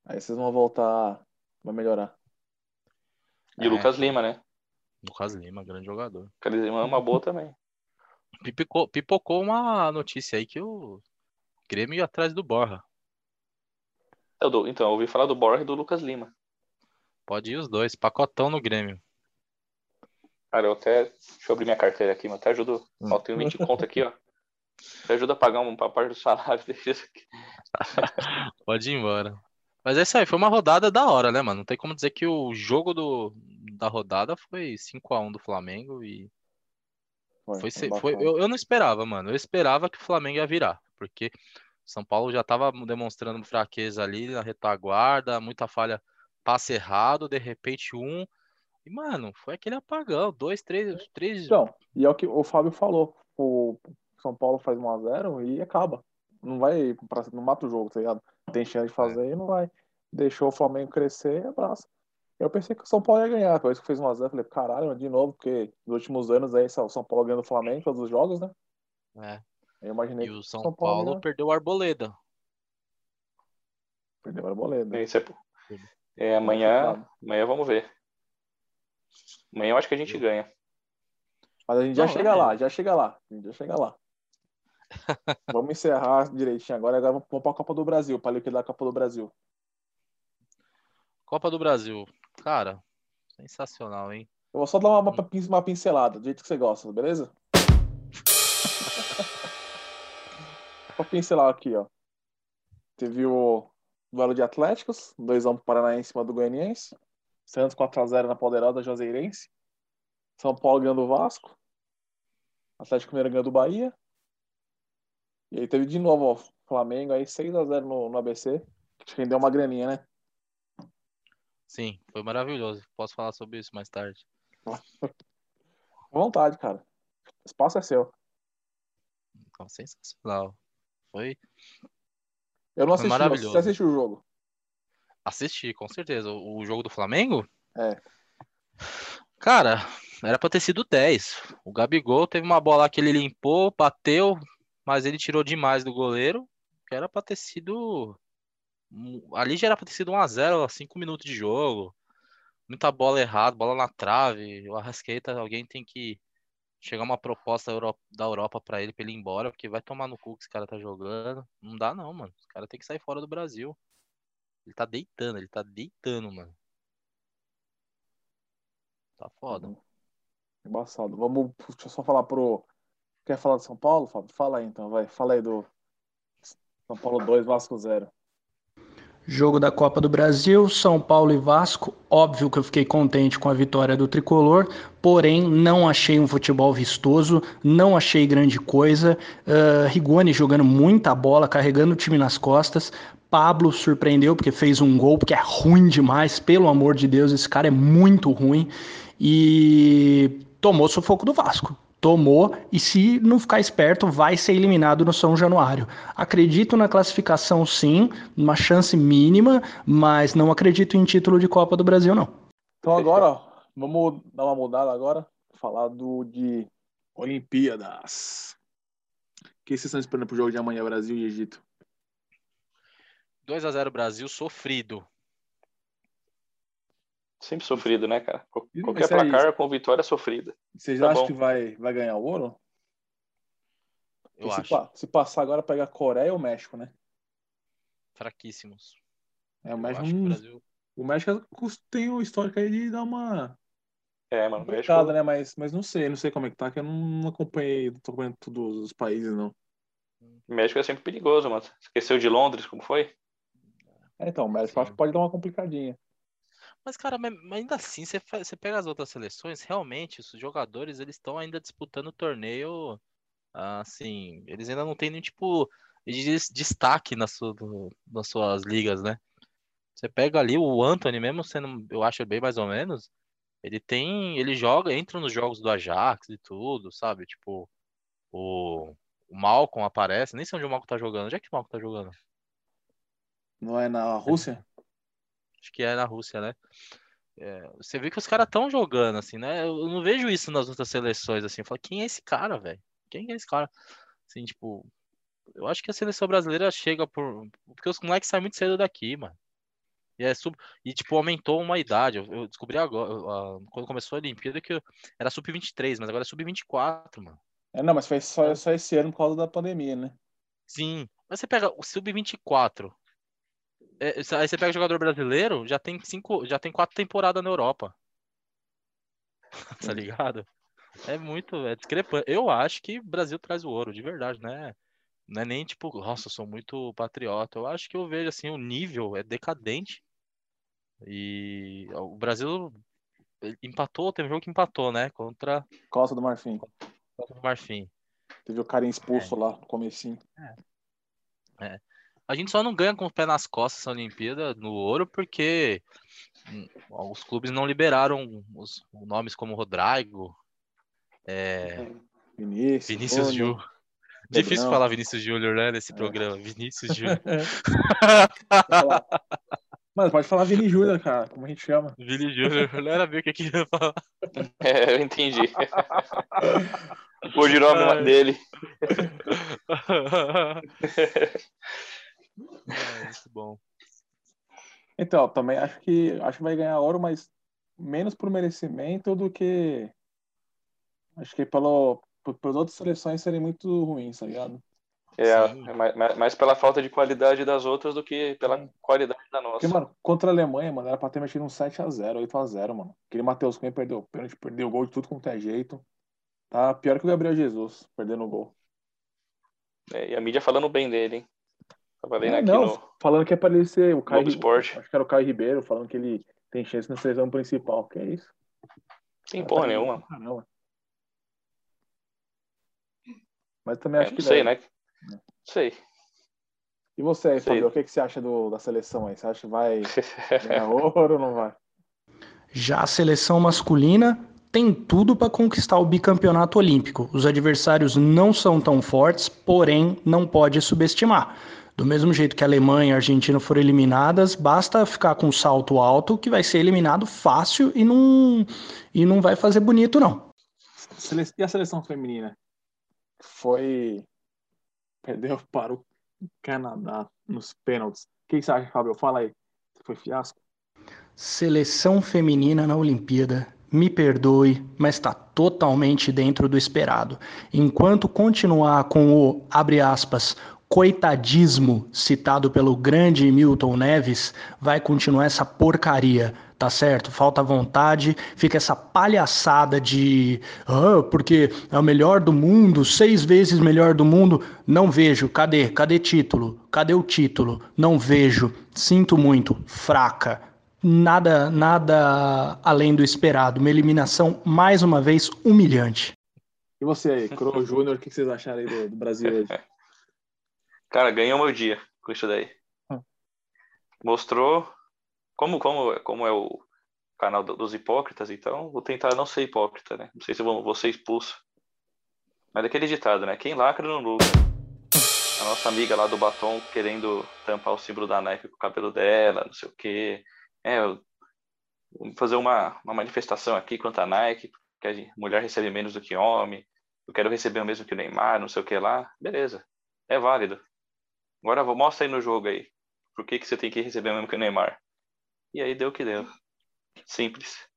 Aí vocês vão voltar, vai melhorar. E o Lucas Lima, né? Lucas Lima, grande jogador. Lucas Lima é uma boa também. Pipocou, pipocou uma notícia aí que o Grêmio ia atrás do Borra. Então, eu ouvi falar do Borja e do Lucas Lima. Pode ir os dois, pacotão no Grêmio. Cara, eu até. Deixa eu abrir minha carteira aqui, mas até ajudo. Hum. Ó, tenho 20 conto aqui, ó. Até ajuda a pagar uma parte do salário [laughs] deles aqui. [laughs] Pode ir embora. Mas é isso aí, foi uma rodada da hora, né, mano? Não tem como dizer que o jogo do, da rodada foi 5x1 do Flamengo e Foi, foi, foi eu, eu não esperava, mano. Eu esperava que o Flamengo ia virar, porque São Paulo já tava demonstrando fraqueza ali na retaguarda, muita falha, passe errado, de repente um. E, mano, foi aquele apagão, dois, três, três. Então, e é o que o Fábio falou. O São Paulo faz 1x0 e acaba. Não vai pra, não mata o jogo, tá ligado? Tem chance de fazer e não vai. Deixou o Flamengo crescer e abraça. Eu pensei que o São Paulo ia ganhar, depois que fez 1x0, falei, caralho, de novo, porque nos últimos anos aí o São Paulo ganhando o Flamengo todos os jogos, né? É, Eu imaginei e que o São, São Paulo Paulo ia- perdeu o Arboleda. perdeu a arboleda. Isso é, é, amanhã, amanhã vamos ver. Amanhã eu acho que a gente ganha. Mas a gente já Não, chega é. lá, já chega lá. A gente já chega lá. [laughs] vamos encerrar direitinho agora. Agora vamos para a Copa do Brasil, para liquidar a Copa do Brasil. Copa do Brasil. Cara, sensacional, hein? Eu vou só dar uma, uma pin- uma pincelada, do jeito que você gosta, beleza? [laughs] Vou pincelar aqui, ó. Teve o duelo de Atléticos, 2x1 pro Paranaense em cima do Goianiense. Santos 4x0 na poderosa Joseirense. São Paulo ganhando o Vasco. Atlético Mineiro ganhando o Bahia. E aí teve de novo, ó, Flamengo aí 6x0 no, no ABC. Que rendeu uma graninha, né? Sim, foi maravilhoso. Posso falar sobre isso mais tarde. [laughs] À vontade, cara. O espaço é seu. Então, sensacional. Foi Eu não assisti, você assistiu o jogo. assistir, com certeza. O, o jogo do Flamengo? É. Cara, era pra ter sido 10. O Gabigol teve uma bola que ele limpou, bateu, mas ele tirou demais do goleiro. Que era pra ter sido. Ali já era pra ter sido 1x0, 5 minutos de jogo. Muita bola errada, bola na trave. O Arrascaeta, alguém tem que chegar uma proposta da Europa pra ele, pra ele ir embora, porque vai tomar no cu que esse cara tá jogando. Não dá não, mano. Os cara tem que sair fora do Brasil. Ele tá deitando, ele tá deitando, mano. Tá foda. Embaçado. Vamos, deixa eu só falar pro. Quer falar de São Paulo, Fábio? Fala aí então, vai. Fala aí do São Paulo 2, Vasco 0. Jogo da Copa do Brasil, São Paulo e Vasco. Óbvio que eu fiquei contente com a vitória do tricolor, porém não achei um futebol vistoso, não achei grande coisa. Uh, Rigoni jogando muita bola, carregando o time nas costas. Pablo surpreendeu porque fez um gol, porque é ruim demais, pelo amor de Deus, esse cara é muito ruim. E tomou sufoco do Vasco tomou e se não ficar esperto vai ser eliminado no São Januário. Acredito na classificação sim, uma chance mínima, mas não acredito em título de Copa do Brasil não. Então agora, ó, vamos dar uma mudada agora, falar do de Olimpíadas. O que vocês estão esperando pro jogo de amanhã, Brasil e Egito? 2 a 0 Brasil sofrido. Sempre sofrido, né, cara? Qualquer é placar com vitória sofrida. Vocês Tá acham bom. que vai, vai ganhar o ouro? Eu se, acho. pa- se passar agora, pega a Coreia ou o México, né? Fraquíssimos. É, o México, acho que o Brasil. o México tem o histórico aí de dar uma É, mano, o México, complicada, né? Mas, mas não sei, não sei como é que tá, que eu não acompanhei, não tô acompanhando todos os países, não. o México é sempre perigoso, mano. Esqueceu de Londres, como foi? É, então, o México acho que pode dar uma complicadinha. Mas, cara, ainda assim, você, você pega as outras seleções, realmente, os jogadores, eles estão ainda disputando o torneio, assim, eles ainda não têm nenhum tipo de des- destaque na sua, nas suas ligas, né? Você pega ali o Anthony, mesmo sendo, eu acho, bem mais ou menos, Ele tem. Ele joga, entra nos jogos do Ajax e tudo, sabe? Tipo, o, o Malcolm aparece. Nem sei onde o Malcolm tá jogando. Onde é que o Malcolm tá jogando? Não é na Rússia? Acho que é na Rússia, né? É, você vê que os caras estão jogando, assim, né? Eu não vejo isso nas outras seleções, assim. Eu falo, quem é esse cara, velho? Quem é esse cara? Assim, tipo, eu acho que a seleção brasileira chega por. Porque os moleques saem muito cedo daqui, mano. E, é sub... e tipo, aumentou uma idade. Eu, descobri agora, quando começou a Olimpíada, que era sub-23, mas agora é sub-24, mano. É, não, mas foi só, só esse ano por causa da pandemia, né? Sim. Mas você pega o sub-24. É, aí você pega o jogador brasileiro, já tem cinco, já tem quatro temporadas na Europa. [laughs] tá ligado? É muito, é discrepante. Eu acho que o Brasil traz o ouro, de verdade, né? Não é nem tipo, nossa, eu sou muito patriota. Eu acho que eu vejo assim, o nível é decadente. E o Brasil empatou, teve um jogo que empatou, né? Contra Costa do Marfim. Costa do Marfim. Teve o cara expulso é. lá no comecinho. É. é. A gente só não ganha com o pé nas costas essa Olimpíada no ouro porque hum, os clubes não liberaram os nomes como Rodrigo, é... Vinícius, Vinícius Júnior. Difícil falar Vinícius Júnior, né, nesse é. programa. Vinícius [laughs] Júnior. Mano, pode falar Vini Júnior, cara, como a gente chama. Vini Júnior, não era ver o que eu queria falar. [laughs] É, eu entendi. o nome dele. [laughs] É, muito bom. Então, também acho que acho que vai ganhar ouro, mas menos por merecimento do que acho que pelo pelas outras seleções serem muito ruins, tá ligado? É, é mais, mais, pela falta de qualidade das outras do que pela Sim. qualidade da nossa. Porque, mano, contra a Alemanha, mano, era pra ter mexido um 7x0, 8x0, mano. Aquele Matheus Cunha perdeu o pênalti, perdeu o gol de tudo quanto é jeito. Tá pior que o Gabriel Jesus, perdendo o gol. É, e a mídia falando bem dele, hein? Tava lendo é, aqui não, no... falando que é pra ele ser o Caio. Acho que era o Caio Ribeiro, falando que ele tem chance na seleção principal. Que é isso? Tem porra nenhuma. Caramba. Mas também é, acho não que. Sei, né? Não sei. E você aí, Fabio, o que, que você acha do, da seleção aí? Você acha que vai [laughs] ganhar ouro ou não vai? Já a seleção masculina tem tudo para conquistar o bicampeonato olímpico. Os adversários não são tão fortes, porém não pode subestimar. Do mesmo jeito que a Alemanha e a Argentina foram eliminadas, basta ficar com um salto alto que vai ser eliminado fácil e não, e não vai fazer bonito, não. E a seleção feminina? Foi. Perdeu [laughs] para o Canadá nos pênaltis. O que você acha, Fábio? Fala aí. Foi fiasco? Seleção feminina na Olimpíada me perdoe, mas está totalmente dentro do esperado. Enquanto continuar com o, abre aspas, coitadismo citado pelo grande Milton Neves, vai continuar essa porcaria, tá certo? Falta vontade, fica essa palhaçada de ah, porque é o melhor do mundo, seis vezes melhor do mundo. Não vejo, cadê? Cadê título? Cadê o título? Não vejo, sinto muito, fraca nada, nada além do esperado. Uma eliminação, mais uma vez, humilhante. E você aí, Cro Júnior, o que vocês acharam aí do, do Brasil hoje? [laughs] Cara, ganhou meu dia com isso daí. Hum. Mostrou como, como, como é o canal dos hipócritas, então vou tentar não ser hipócrita, né? Não sei se vou, vou ser expulso. Mas daquele ditado, né? Quem lacra não luta. A nossa amiga lá do batom querendo tampar o símbolo da Nike com o cabelo dela, não sei o quê é, vamos fazer uma, uma manifestação aqui contra a Nike, que a mulher recebe menos do que homem, eu quero receber o mesmo que o Neymar, não sei o que lá, beleza, é válido. Agora mostra aí no jogo aí, por que, que você tem que receber o mesmo que o Neymar. E aí deu o que deu. Simples.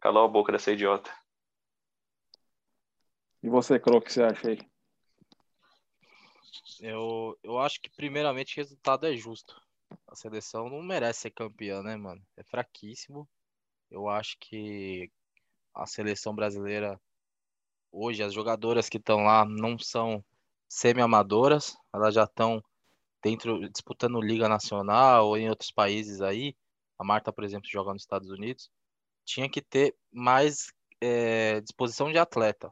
Calou a boca dessa idiota. E você, Cro, o que você acha aí? Eu, eu acho que primeiramente o resultado é justo a seleção não merece ser campeã, né, mano? É fraquíssimo. Eu acho que a seleção brasileira hoje, as jogadoras que estão lá não são semi-amadoras, elas já estão dentro disputando liga nacional ou em outros países aí. A Marta, por exemplo, joga nos Estados Unidos. Tinha que ter mais é, disposição de atleta.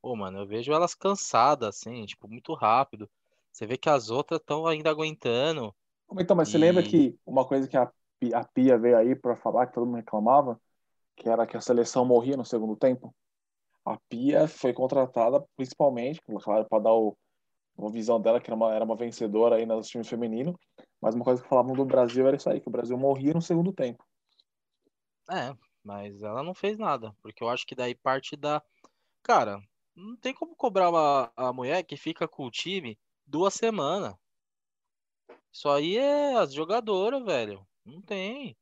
Pô, mano, eu vejo elas cansadas, assim, tipo, muito rápido. Você vê que as outras estão ainda aguentando. Então, mas você lembra que uma coisa que a, a Pia veio aí para falar, que todo mundo reclamava, que era que a seleção morria no segundo tempo. A Pia foi contratada principalmente, claro, para dar o, uma visão dela que era uma, era uma vencedora aí nos times femininos, mas uma coisa que falavam do Brasil era isso aí, que o Brasil morria no segundo tempo. É, mas ela não fez nada, porque eu acho que daí parte da. Cara, não tem como cobrar uma, a mulher que fica com o time duas semanas. Isso aí é as jogadoras, velho. Não tem.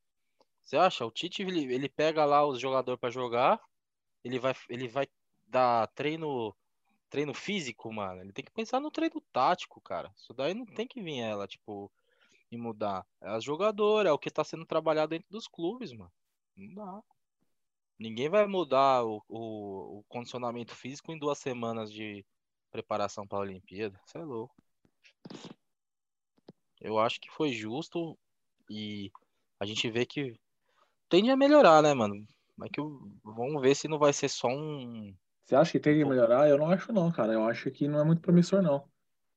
Você acha? O Tite ele, ele pega lá os jogadores para jogar, ele vai, ele vai dar treino treino físico, mano. Ele tem que pensar no treino tático, cara. Isso daí não tem que vir ela, tipo, e mudar. É as jogadoras, é o que tá sendo trabalhado dentro dos clubes, mano. Não dá. Ninguém vai mudar o, o, o condicionamento físico em duas semanas de preparação para a Olimpíada. Isso é louco. Eu acho que foi justo e a gente vê que tende a melhorar, né, mano? Mas que vamos ver se não vai ser só um. Você acha que tem que melhorar? Eu não acho não, cara. Eu acho que não é muito promissor não.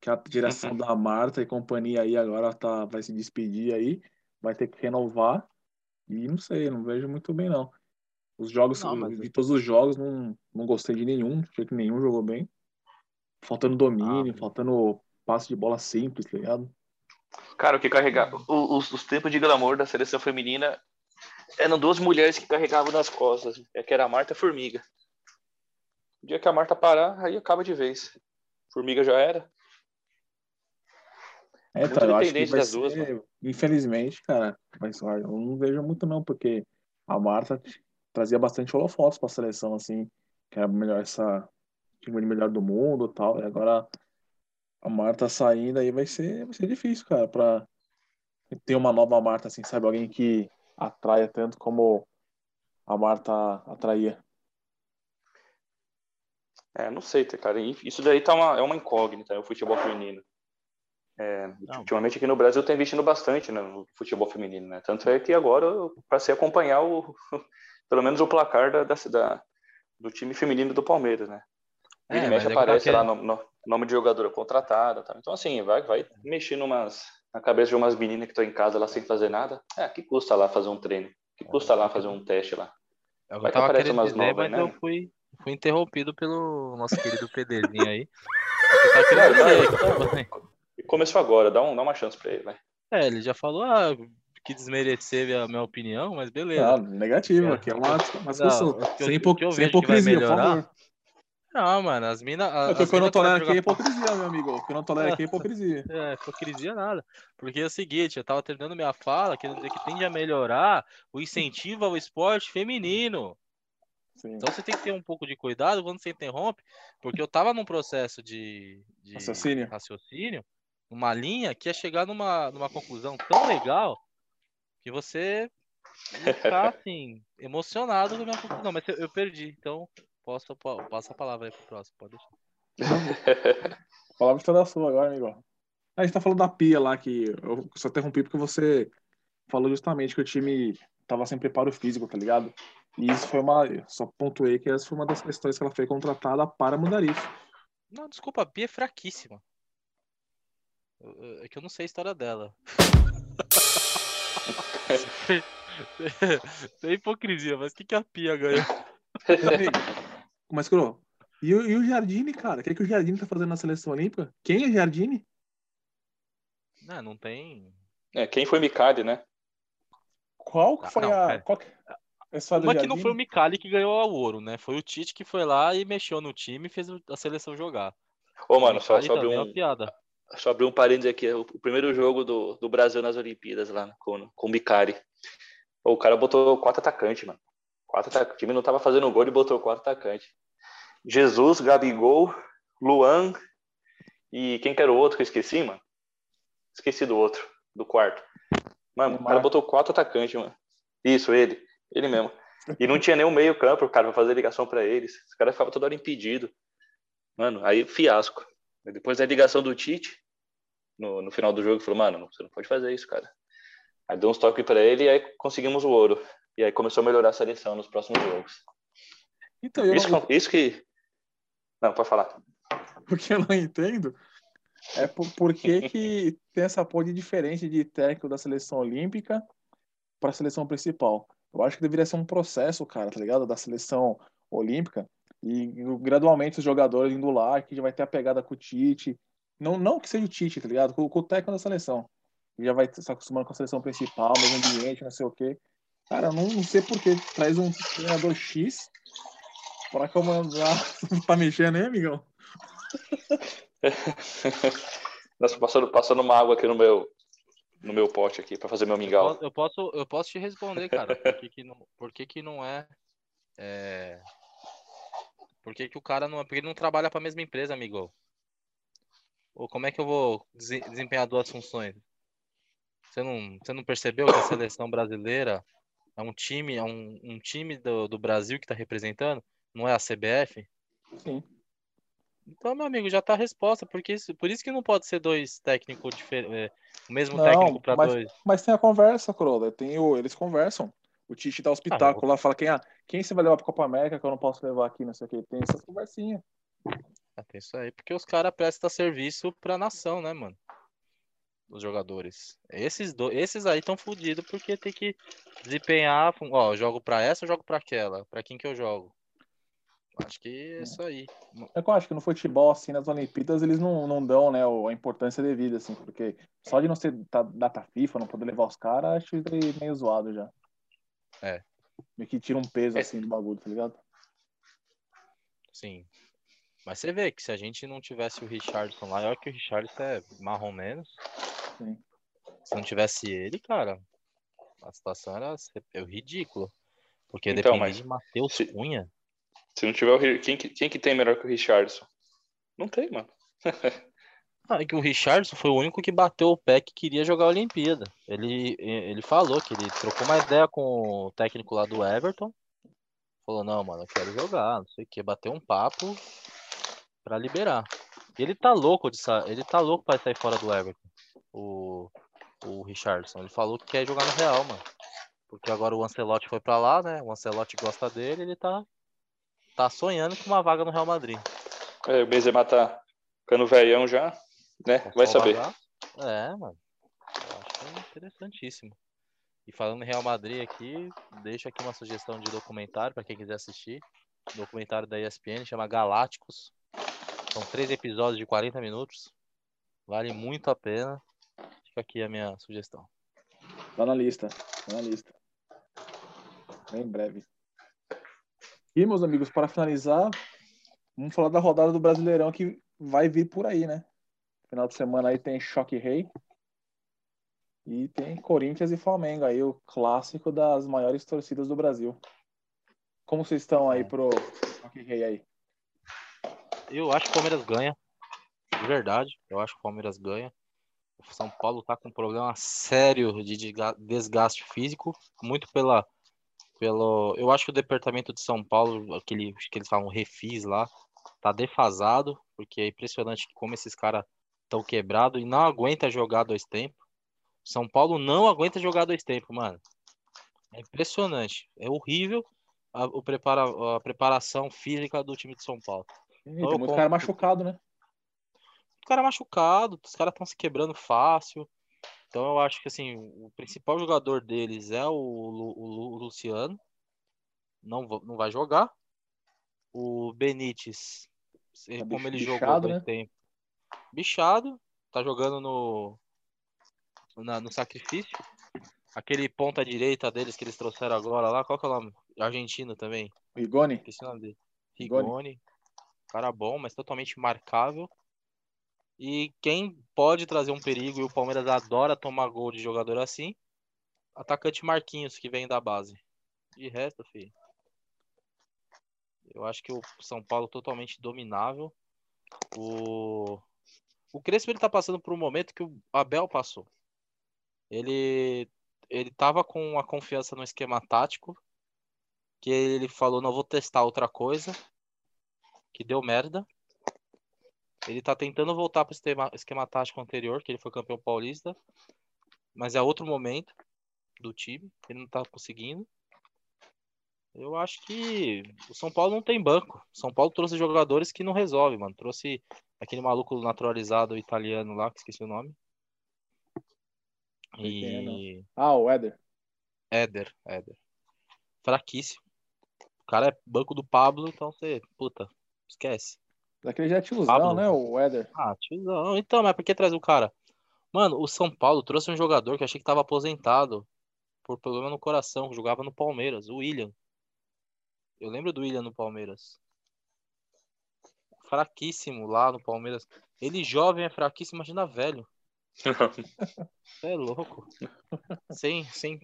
Que a direção [laughs] da Marta e companhia aí agora tá, vai se despedir aí, vai ter que renovar. E não sei, não vejo muito bem não. Os jogos, Não, mas- de todos os jogos, não, não gostei de nenhum, que nenhum jogou bem. Faltando domínio, Ah, faltando passe de bola simples, tá ligado? Cara, o que carregava. o- Os, os tempos de glamour da seleção feminina eram duas mulheres que carregavam nas costas. É que era a Marta Formiga. O dia que a Marta parar, aí acaba de vez. Formiga já era. É, Muito dependente vai das duas, ser, infelizmente, cara, mas eu não vejo muito não, porque a Marta trazia bastante holofotes pra seleção, assim, que era melhor essa time melhor do mundo e tal, e agora a Marta saindo aí vai ser, vai ser difícil, cara, pra ter uma nova Marta, assim, sabe, alguém que atraia tanto como a Marta atraía. É, não sei, cara. Isso daí tá uma, é uma incógnita, é o futebol feminino. É, ultimamente aqui no Brasil tá investindo bastante né, no futebol feminino, né? Tanto é que agora eu passei a acompanhar o, [laughs] pelo menos o placar da, da, da- do time feminino do Palmeiras, né? É, Vira e mas mexe é tá aparece lá querendo- no, no- nome de jogadora contratada, tá? Então assim, vai, vai mexer numas, na cabeça de umas meninas que estão em casa lá sem fazer nada. É, que custa lá fazer um treino? Que custa lá fazer um teste lá? É que Vai eu que aparece umas dizer, novas né? eu fui, fui interrompido pelo nosso querido PDzinho aí. Assim, E começou agora, dá, um, dá uma chance pra ele, vai. É, ele já falou ah, que desmerecer minha, minha opinião, mas beleza. Ah, negativo, aqui é uma, uma discussão, Não, sem, hipo- sem hipocrisia, por favor. Não, mano, as minas. É que o que eu não tolero aqui é hipocrisia, meu amigo. O que eu não tolero aqui é hipocrisia. [laughs] É, hipocrisia nada. Porque é o seguinte, eu tava terminando minha fala, querendo dizer que tende a melhorar o incentivo ao esporte feminino. Sim. Então você tem que ter um pouco de cuidado quando você interrompe, porque eu tava num processo de, de Raciocínio. raciocínio, uma linha que ia chegar numa, numa conclusão tão legal que você ia ficar [laughs] assim, emocionado com a minha conclusão. Mas eu, eu perdi, então posso, po- passo a palavra aí pro próximo, pode deixar. A [laughs] palavra está da sua agora, amigo. A gente tá falando da pia lá, que eu só interrompi porque você falou justamente que o time tava sem preparo físico, tá ligado? E isso foi uma. Só pontuei que essa foi uma das questões que ela foi contratada para mudar isso. Não, desculpa, a Bia é fraquíssima. É que eu não sei a história dela. [laughs] Tem hipocrisia, mas o que, que a Pia ganhou? Mas, Cro, e, o- e o Jardine, cara? O que, que o Jardine tá fazendo na seleção olímpica? Quem é Jardine? Não, não tem. É, quem foi Micali, né? Qual que Ah, foi não, a. pera. Qual que... Uma que não foi o Micali que ganhou o ouro, né? Foi o Tite que foi lá e mexeu no time e fez a seleção jogar. Ô, mano, só, Micali só abrir também é um, uma piada. só abrir um parênteses aqui. O, primeiro jogo do, do Brasil nas Olimpíadas lá com, com o Micari. O cara botou quatro atacantes, mano. Quatro atacantes. O time não tava fazendo gol e botou quatro atacantes. Jesus, Gabigol, Luan e quem que era o outro que eu esqueci, mano? Esqueci do outro, do quarto. Mano, o cara botou quatro atacantes, mano. Isso, ele. Ele mesmo. E não tinha nenhum meio campo, cara, pra fazer ligação pra eles. Os caras ficavam toda hora impedido. Mano, aí fiasco. Depois da ligação do Tite, no, no final do jogo, falou, mano, você não pode fazer isso, cara. Aí deu uns toques pra ele e aí conseguimos o ouro. E aí começou a melhorar a seleção nos próximos jogos. Então, eu Isso, não, isso que. Não, pode falar. o que eu não entendo é por, por que, que tem essa porra de diferente de técnico da seleção olímpica para a seleção principal. Eu acho que deveria ser um processo, cara, tá ligado? Da seleção olímpica. E gradualmente os jogadores indo lá, que já vai ter a pegada com o Tite. Não, não que seja o Tite, tá ligado? Com, com o técnico da seleção. E já vai se acostumando com a seleção principal, mesmo ambiente, não sei o quê. Cara, não, não sei por que traz um treinador X pra comandar. tá mexendo aí, amigão? [laughs] Nossa, passando, passando uma água aqui no meu, no meu pote aqui para fazer meu mingau. Eu posso, eu posso te responder, cara. Por que, que, não, por que, que não é, é... Por que, que o cara não é. Porque ele não trabalha para a mesma empresa, amigo. Ou como é que eu vou dese- desempenhar duas funções? Você não, você não percebeu que a seleção brasileira é um time, é um, um time do, do Brasil que está representando? Não é a CBF? Sim. Então, meu amigo, já tá a resposta. Porque isso, por isso que não pode ser dois técnicos diferentes. o mesmo Não, técnico para dois. Mas tem a conversa, Corolla. Tem o, eles conversam. O Tite dá o espetáculo lá, fala quem, ah, quem você vai levar pra Copa América que eu não posso levar aqui, não sei o que. Tem essas conversinhas. Ah, tem isso aí, porque os caras prestam serviço pra nação, né, mano? Os jogadores. Esses, do... Esses aí estão fodidos porque tem que desempenhar. Ó, eu jogo pra essa, jogo pra aquela. Pra quem que eu jogo? Acho que é isso aí. É que eu acho que no futebol, assim, nas Olimpíadas, eles não, não dão, né, a importância devida, assim, porque só de não ser da- data FIFA, não poder levar os caras, acho meio zoado já. É. Meio que tira um peso, É. assim, do bagulho, tá ligado? Sim. Mas você vê que se a gente não tivesse o Richardson lá, eu acho que o Richardson é marrom menos. Sim. Se não tivesse ele, cara, a situação era é ridícula. Porque Então, dependia mas de Matheus se- Cunha. Se não tiver o quem que, quem que tem melhor que o Richardson? Não tem, mano. [laughs] Ah, é que o Richardson foi o único que bateu o pé que queria jogar a Olimpíada. Ele, ele falou que ele trocou uma ideia com o técnico lá do Everton. Falou, não, mano, eu quero jogar, não sei o que, bateu um papo pra liberar. Ele tá louco de sa... ele tá louco pra sair fora do Everton. O, o Richardson. Ele falou que quer jogar no Real, mano. Porque agora o Ancelotti foi pra lá, né? O Ancelotti gosta dele, ele tá tá sonhando com uma vaga no Real Madrid. É, o Benzema tá ficando velhão já, né? É Vai saber. vazar. É, mano. Eu acho é interessantíssimo. E falando em Real Madrid aqui, deixo aqui uma sugestão de documentário para quem quiser assistir. Documentário da ESPN, chama Galácticos. São três episódios de 40 minutos. Vale muito a pena. Fica aqui a minha sugestão. Tá na lista, tá na lista. Bem breve. E, meus amigos, para finalizar, vamos falar da rodada do Brasileirão que vai vir por aí, né? Final de semana aí tem Choque Rei. E tem Corinthians e Flamengo aí, o clássico das maiores torcidas do Brasil. Como vocês estão aí pro Choque Rei aí? Eu acho que o Palmeiras ganha. De verdade, eu acho que o Palmeiras ganha. O São Paulo tá com um problema sério de desga- desgaste físico, muito pela pelo, eu acho que o departamento de São Paulo, aquele que eles falam refis lá, tá defasado, porque é impressionante como esses caras estão quebrados e não aguenta jogar dois tempos. São Paulo não aguenta jogar dois tempos, mano. É impressionante, é horrível a, o prepara, a preparação física do time de São Paulo. Ih, Eu tem muito compro. cara machucado, né? Os caras machucados, os caras estão se quebrando fácil. Então eu acho que assim, o principal jogador deles é o, o o Luciano. Não, não vai jogar. O Benítez, Tá como ele bich- jogou bichado, dois né? tempos. Bichado, tá jogando no, na- no sacrifício. Aquele ponta direita deles que eles trouxeram agora lá, qual que é o nome? Argentino também. O Igone? Esqueci o nome dele. Rigoni. Rigoni. Cara bom, mas totalmente marcável. E quem pode trazer um perigo, e o Palmeiras adora tomar gol de jogador assim, atacante Marquinhos, que vem da base. De resto, filho. Eu acho que o São Paulo totalmente dominável. O, o Crespo ele tá passando por um momento que o Abel passou. Ele ele tava com a confiança no esquema tático, que ele falou, não vou testar outra coisa, que deu merda. Ele tá tentando voltar pro esquema, esquema tático anterior, que ele foi campeão paulista, mas é outro momento do time, ele não tá conseguindo. Eu acho que o São Paulo não tem banco. O São Paulo trouxe jogadores que não resolve, mano. Trouxe aquele maluco naturalizado italiano lá, que esqueci o nome. E Ah, o Éder. Éder, Éder. fraquíssimo. O cara é banco do Pablo, então você, puta, esquece. Daquele já é tiozão, Pablo. né? O Éder. Ah, tiozão. Então, mas por que traz o cara? Mano, o São Paulo trouxe um jogador que eu achei que tava aposentado por problema no coração, que jogava no Palmeiras, o William. Eu lembro do William no Palmeiras. Fraquíssimo lá no Palmeiras. Ele jovem é fraquíssimo, imagina velho. [laughs] Você é louco. Sem, sem,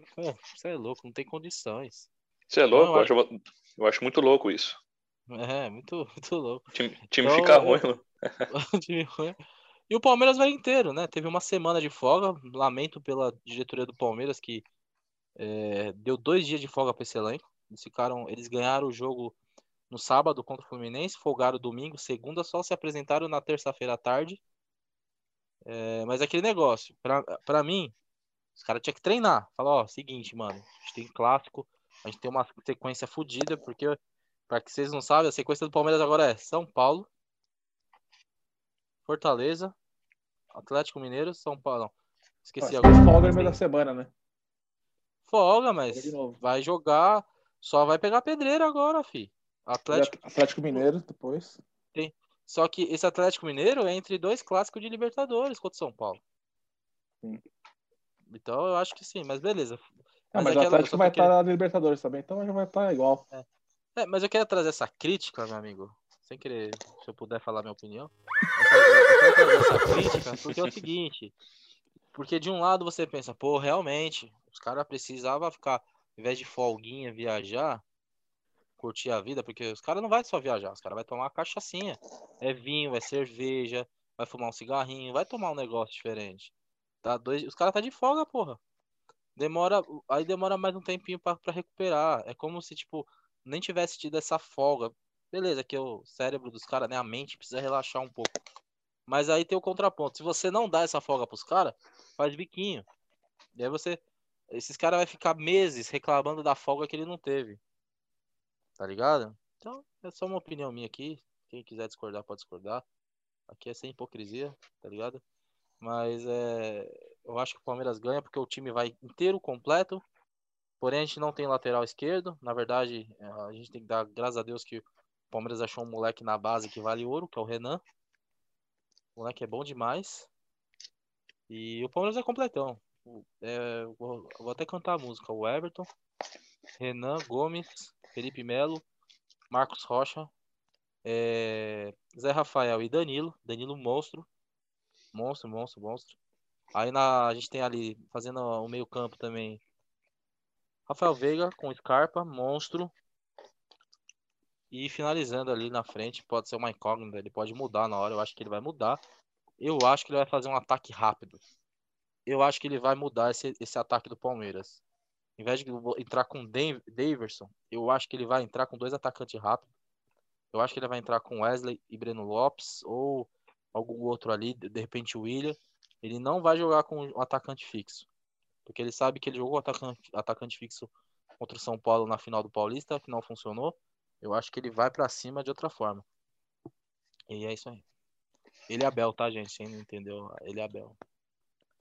você é louco, não tem condições. Você é louco? Não, Eu acho, eu acho muito louco isso. É, muito, [laughs] muito louco. O time, time Então, fica ruim. mano. [laughs] O time ruim. E o Palmeiras vai inteiro, né? Teve uma semana de folga. Lamento pela diretoria do Palmeiras que é, deu dois dias de folga para esse elenco. Eles ficaram, eles ganharam o jogo no sábado contra o Fluminense, folgaram domingo, segunda só se apresentaram na terça-feira à tarde. É, mas aquele negócio, pra mim, os caras tinham que treinar. Falar, ó, seguinte, mano, a gente tem clássico, a gente tem uma sequência fodida, porque, pra que vocês não sabem, a sequência do Palmeiras agora é São Paulo, Fortaleza, Atlético Mineiro, São Paulo. Não, esqueci agora. folga no meio da semana, né? Folga, mas vai jogar, só vai pegar pedreira agora, fi. Atlético. Atlético Mineiro depois. Só que esse Atlético Mineiro é entre dois clássicos de Libertadores contra o São Paulo. Sim. Então eu acho que sim, mas beleza. Ah, mas, é o aquela- Atlético vai querendo- estar na Libertadores também, então já vai estar igual. É, mas eu quero trazer essa crítica, meu amigo. Sem querer, se eu puder falar minha opinião. Eu quero trazer essa crítica porque é o seguinte. Porque de um lado você pensa, pô, realmente, os caras precisavam ficar, ao invés de folguinha, viajar, curtir a vida, porque os caras não vai só viajar, os caras vai tomar uma cachaçinha. É vinho, é cerveja, vai fumar um cigarrinho, vai tomar um negócio diferente. Tá dois, os caras tá de folga, porra. Demora, aí demora mais um tempinho pra recuperar. É como se, tipo, nem tivesse tido essa folga. Beleza, que o cérebro dos caras, né, a mente precisa relaxar um pouco. Mas aí tem o contraponto. Se você não dá essa folga pros caras, faz biquinho. E aí você. Esses caras vão ficar meses reclamando da folga que ele não teve. Tá ligado? Então, é só uma opinião minha aqui. Quem quiser discordar, pode discordar. Aqui é sem hipocrisia, tá ligado? Mas é. Eu acho que o Palmeiras ganha porque o time vai inteiro, completo. Porém, a gente não tem lateral esquerdo. Na verdade, é, a gente tem que dar graças a Deus que o Palmeiras achou um moleque na base que vale ouro, que é o Renan. O moleque é bom demais. E o Palmeiras é completão. É, vou, vou até cantar a música. O Everton, Renan Gomes, Felipe Melo, Marcos Rocha, é, Zé Rafael e Danilo. Danilo monstro. Monstro, monstro, monstro. Aí na, a gente tem ali, fazendo o meio campo também, Rafael Veiga com Scarpa, monstro. E finalizando ali na frente, pode ser uma incógnita, ele pode mudar na hora, eu acho que ele vai mudar. Eu acho que ele vai fazer um ataque rápido. Eu acho que ele vai mudar esse, esse ataque do Palmeiras. Em vez de entrar com Dav- Daverson, eu acho que ele vai entrar com dois atacantes rápidos. Eu acho que ele vai entrar com Wesley e Breno Lopes, ou algum outro ali, de repente o William. Ele não vai jogar com um atacante fixo. Porque ele sabe que ele jogou atacante, atacante fixo contra o São Paulo na final do Paulista, que não funcionou. Eu acho que ele vai pra cima de outra forma. E é isso aí. Ele é Abel, tá, gente? Quem não entendeu? Ele é Abel.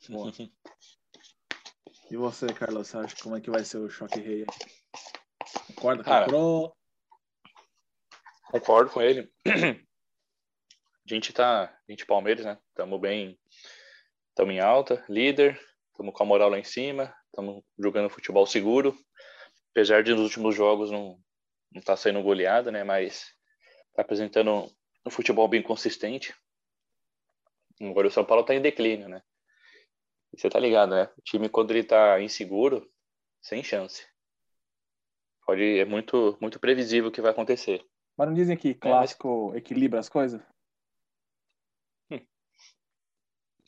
Boa. [laughs] E você, Carlos, você acha como é que vai ser o choque rei? Concorda com Cara, o Pro? Concordo com ele. A gente tá, a gente Palmeiras, né? Estamos bem, estamos em alta, líder, estamos com a moral lá em cima, estamos jogando futebol seguro. Apesar de nos últimos jogos não não tá saindo goleada, né? Mas tá apresentando um futebol bem consistente. Agora o São Paulo tá em declínio, né? E você tá ligado, né? O time quando ele tá inseguro, sem chance. Pode, é muito, muito previsível o que vai acontecer. Mas não dizem que clássico equilibra as coisas?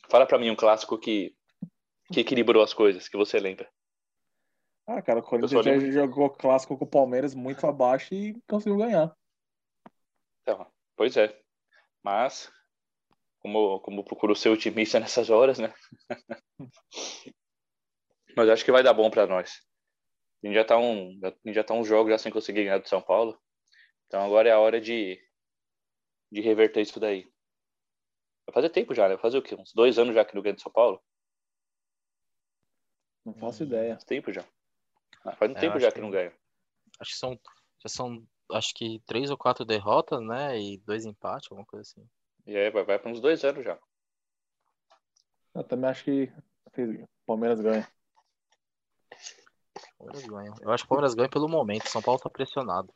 Fala pra mim um clássico que, que equilibrou as coisas, que você lembra. Ah, cara, o Corinthians já jogou clássico com o Palmeiras muito abaixo e conseguiu ganhar. Então, pois é. Mas, como, como procuro ser otimista nessas horas, né? [laughs] Mas acho que vai dar bom pra nós. A gente já tá um, já tá um jogo já sem conseguir ganhar do São Paulo. Então agora é a hora de, de reverter isso daí. Vai fazer tempo já, né? Vai fazer o quê? Uns dois anos já que não ganha do São Paulo? Não faço Hum. ideia. Faz tempo já. Ah, faz um É, tempo já que- que não ganha. Acho que são, já são, acho que três ou quatro derrotas, né? E dois empates, alguma coisa assim. E aí vai, vai para uns 2-0 já. Eu também acho que o Palmeiras ganha. Palmeiras ganha. Eu acho que o Palmeiras ganha pelo momento. São Paulo tá pressionado.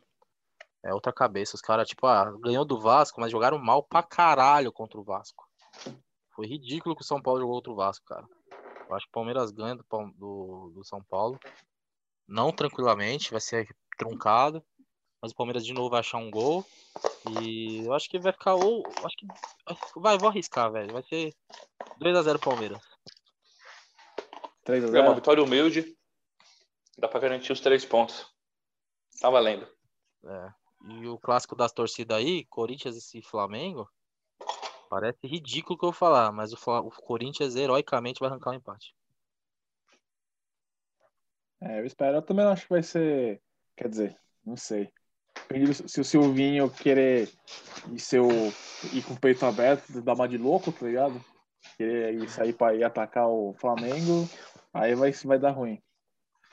É outra cabeça. Os caras, tipo, ah, ganhou do Vasco, mas jogaram mal pra caralho contra o Vasco. Foi ridículo que o São Paulo jogou contra o Vasco, cara. Eu acho que o Palmeiras ganha do, do, do São Paulo. Não tranquilamente, vai ser truncado. Mas o Palmeiras de novo vai achar um gol. E eu acho que vai ficar ou. Acho que. Vai, vou arriscar, velho. Vai ser 2x0 Palmeiras. 3 a É uma 0 vitória humilde. Dá pra garantir os três pontos. Tá valendo. É. E o clássico das torcidas aí, Corinthians e Flamengo, parece ridículo o que eu falar, mas o, o Corinthians heroicamente vai arrancar um empate. É, eu espero. Eu também acho que vai ser. Quer dizer, não sei. Se o Silvinho querer ir, ser o, ir com o peito aberto, dar uma de louco, tá ligado? Querer ir sair pra ir atacar o Flamengo, aí vai, vai dar ruim.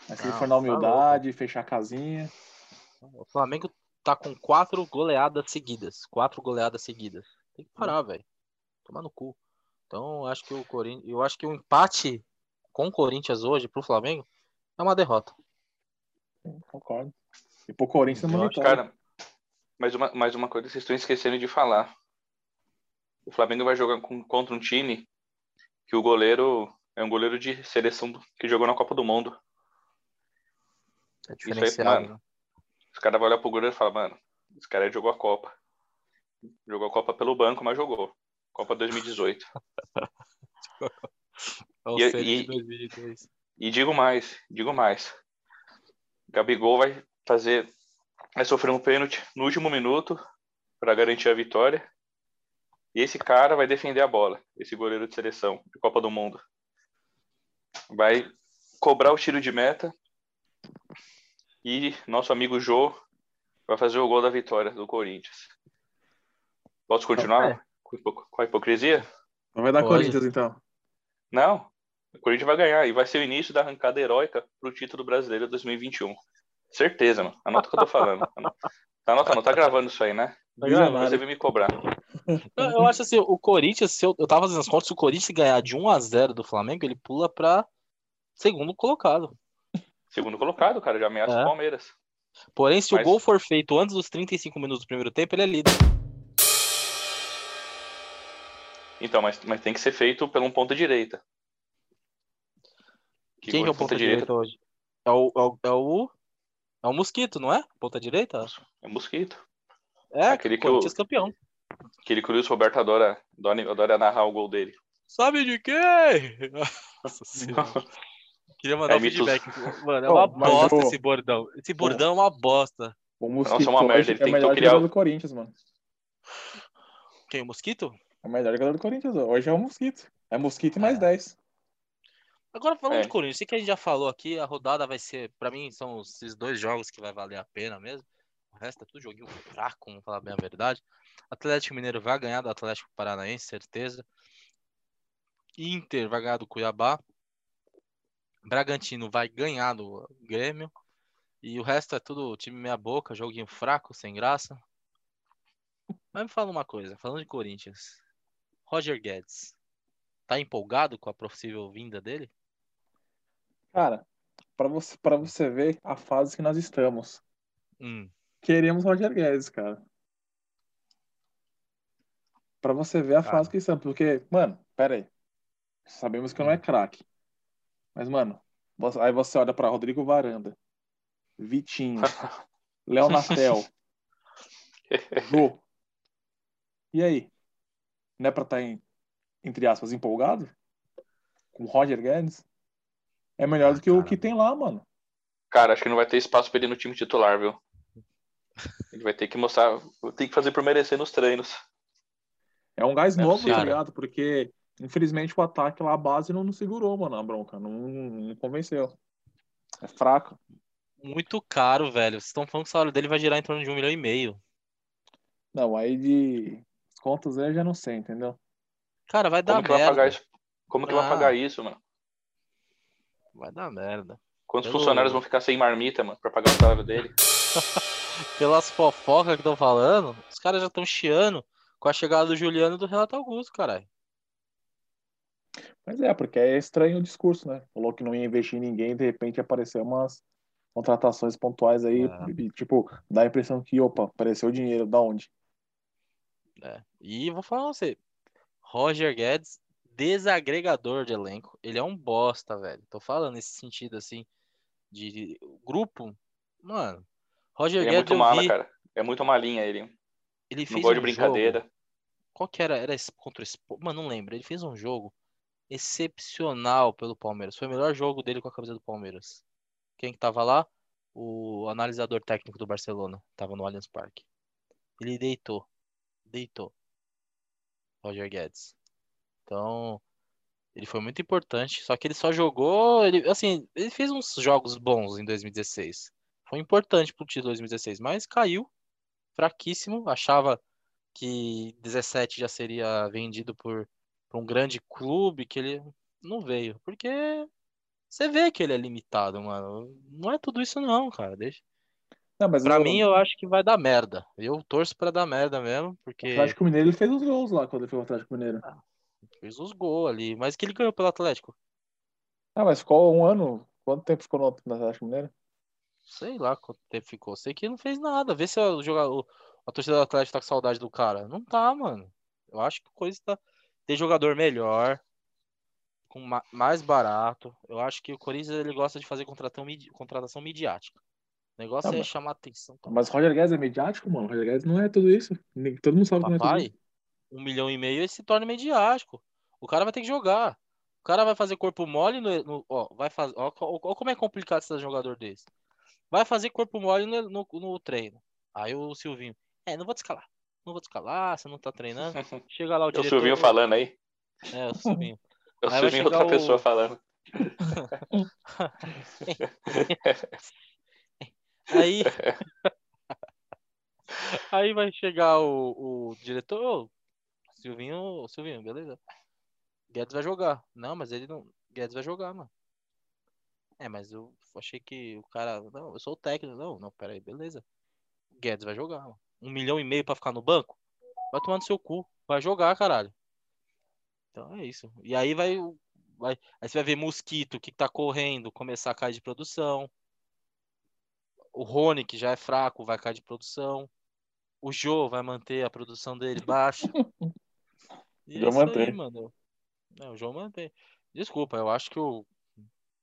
Mas se ele for na tá humildade, fechar a casinha. O Flamengo tá com quatro goleadas seguidas. Quatro goleadas seguidas. Tem que parar, velho. Tomar no cu. Então, eu acho que o Corinthians. Eu acho que o empate com o Corinthians hoje pro Flamengo é uma derrota. Concordo. E pro Corinthians é uma Eu acho, vitória. Cara, mais uma, mais uma coisa que vocês estão esquecendo de falar. O Flamengo vai jogar com- contra um time que o goleiro é um goleiro de seleção do- que jogou na Copa do Mundo. É aí, diferenciado. mano. né? Os caras vão olhar pro goleiro e falar, mano, esse cara aí jogou a Copa. Jogou a Copa pelo banco, mas jogou. Copa 2018. É o E- e- de 2002. E digo mais, digo mais. Gabigol vai fazer, vai sofrer um pênalti no último minuto para garantir a vitória. E esse cara vai defender a bola, esse goleiro de seleção de Copa do Mundo. Vai cobrar o tiro de meta. E nosso amigo Jô vai fazer o gol da vitória do Corinthians. Posso continuar com hipo- com a hipocrisia? Não vai dar Pode. Corinthians, então. Não. O Corinthians vai ganhar e vai ser o início da arrancada heróica pro título brasileiro 2021. Certeza, mano. Anota o que eu tô falando. [laughs] Tá anotando, tá gravando isso aí, né? Tá Visionário. Você veio me cobrar. Eu, eu acho assim, o Corinthians, se eu, eu tava fazendo as contas, se o Corinthians ganhar de 1 a 0 do Flamengo, ele pula pra segundo colocado. Segundo colocado, cara, já ameaça É. o Palmeiras. Porém, se Mas- o gol for feito antes dos 35 minutos do primeiro tempo, ele é líder. Então, mas, mas tem que ser feito pelo um ponta direita. Quem que é o ponta direita hoje? É o, é o, é o, é o Mosquito, não é? Ponta direita? É Mosquito. É, Aquele que o- Corinthians campeão. Aquele que o Luiz Roberto adora, adora, adora narrar o gol dele. Sabe de quem? [laughs] Nossa senhora. Queria mandar É, um mitos. feedback. Mano, é uma mas bosta esse bordão. Esse bordão é uma bosta. O Mosquito Nossa, uma merda, ele é tentou melhor criar do Corinthians, mano. Quem? O Mosquito? É o melhor jogador do Corinthians. Hoje é o Mosquito. É Mosquito e mais É. 10. Agora falando É. de Corinthians, sei que a gente já falou aqui, a rodada vai ser, pra mim, são esses dois jogos que vai valer a pena mesmo. O resto é tudo joguinho fraco, vamos falar bem a verdade. Atlético Mineiro vai ganhar do Atlético Paranaense, certeza. Inter vai ganhar do Cuiabá. Bragantino vai ganhar do Grêmio. E o resto é tudo time meia boca, joguinho fraco, sem graça. Mas me fala uma coisa, falando de Corinthians. Roger Guedes, tá empolgado com a possível vinda dele? Cara, pra você, pra você ver a fase que nós estamos. Hum. Queremos Roger Guedes, cara. Pra você ver a Cara. fase que estamos. Porque, mano, pera aí. Sabemos que não é craque. Mas, mano, aí você olha pra Rodrigo Varanda, Vitinho, [laughs] Léo Natel, [laughs] Jô. E aí? Não é pra estar, em, entre aspas, empolgado? Com Roger Guedes? É melhor Ah, do que o que tem lá, mano. Cara, acho que não vai ter espaço pra ele no time titular, viu? Ele vai ter que mostrar, tem que fazer por merecer nos treinos. É um gás É novo, tá ligado? Porque, infelizmente, o ataque lá, a base, não, não segurou, mano, a bronca. Não, não convenceu. É fraco. Muito caro, velho. Vocês estão falando que o salário dele vai girar em torno de um milhão e meio. Não, aí de contas aí eu já não sei, entendeu? Cara, vai dar Como que vai merda. pagar isso? Como que vai Ah. pagar isso, mano? Vai dar merda. Quantos Pelo- funcionários vão ficar sem marmita, mano, pra pagar o salário dele? [laughs] pelas fofocas que estão falando, os caras já estão chiando com a chegada do Juliano e do Renato Augusto, caralho. Mas é, porque é estranho o discurso, né? Falou que não ia investir em ninguém, de repente apareceu umas contratações pontuais aí, É. e, tipo, dá a impressão que, opa, apareceu dinheiro, da onde? É. E vou falar pra você, Roger Guedes, desagregador de elenco. Ele é um bosta, velho. Tô falando nesse sentido, assim, de grupo. Mano, Roger Ele é Guedes muito eu mala, vi, cara. É muito malinha ele. ele Não fez gosta de um brincadeira. jogo. Qual que era? Era contra o Sport? Mano, não lembro. Ele fez um jogo excepcional pelo Palmeiras. Foi o melhor jogo dele com a camisa do Palmeiras. Quem que tava lá? O analisador técnico do Barcelona. Tava no Allianz Parque. Ele deitou. Deitou. Roger Guedes. Então, ele foi muito importante. Só que ele só jogou. Ele, assim, ele fez uns jogos bons em 2016. Foi importante pro título de 2016, mas caiu. Fraquíssimo. Achava que 17 já seria vendido por, por um grande clube, que ele não veio. Porque você vê que ele é limitado, mano. Não é tudo isso não, cara. Deixa. Não, mas Pra o, mim, eu acho que vai dar merda. Eu torço pra dar merda mesmo, o porque Atlético Mineiro ele fez os gols lá quando ele foi o Atlético Mineiro. fez os gols ali. Mas que ele ganhou pelo Atlético. Ah, mas ficou um ano? Quanto tempo ficou no no Atlético Mineiro? Sei lá quanto tempo ficou. Sei que não fez nada. Vê se o jogador, a torcida do Atlético tá com saudade do cara. Não tá, mano. Eu acho que coisa tá. Tem jogador melhor, com ma- mais barato. Eu acho que o Corinthians ele gosta de fazer contratação, midi- contratação midiática. O negócio Ah, é mas- chamar atenção. Mas o Roger Guedes é mediático, mano. O Roger Guedes não é tudo isso. Nem- Todo mundo sabe que não é tudo Papai, isso. um milhão e meio ele se torna midiático. O cara vai ter que jogar. O cara vai fazer corpo mole no, no- ó, vai fazer, ó, ó, ó como é complicado ser jogador desse. Vai fazer corpo mole no, no, no treino. Aí o Silvinho, é, não vou te escalar. Não vou te escalar, você não tá treinando. [laughs] Chega lá o É o diretor. Silvinho falando aí. É, o Silvinho. É o Aí Silvinho chegar outra o- pessoa falando. [laughs] [laughs] Aí. [laughs] Aí vai chegar o, o diretor. Silvinho, Silvinho, beleza. Guedes vai jogar. Não, mas ele não. Guedes vai jogar, mano. É, mas eu achei que o cara. Não, eu sou o técnico. Não, não, pera aí, beleza. Guedes vai jogar, mano. Um milhão e meio pra ficar no banco? Vai tomar no seu cu. Vai jogar, caralho. Então é isso. E aí vai. vai aí você vai ver Mosquito que tá correndo, começar a cair de produção. O Rony, que já é fraco, vai cair de produção. O Jô vai manter a produção dele baixa. [laughs] E é aí, mantém. mano. Não, o Jô mantém. Desculpa, eu acho que o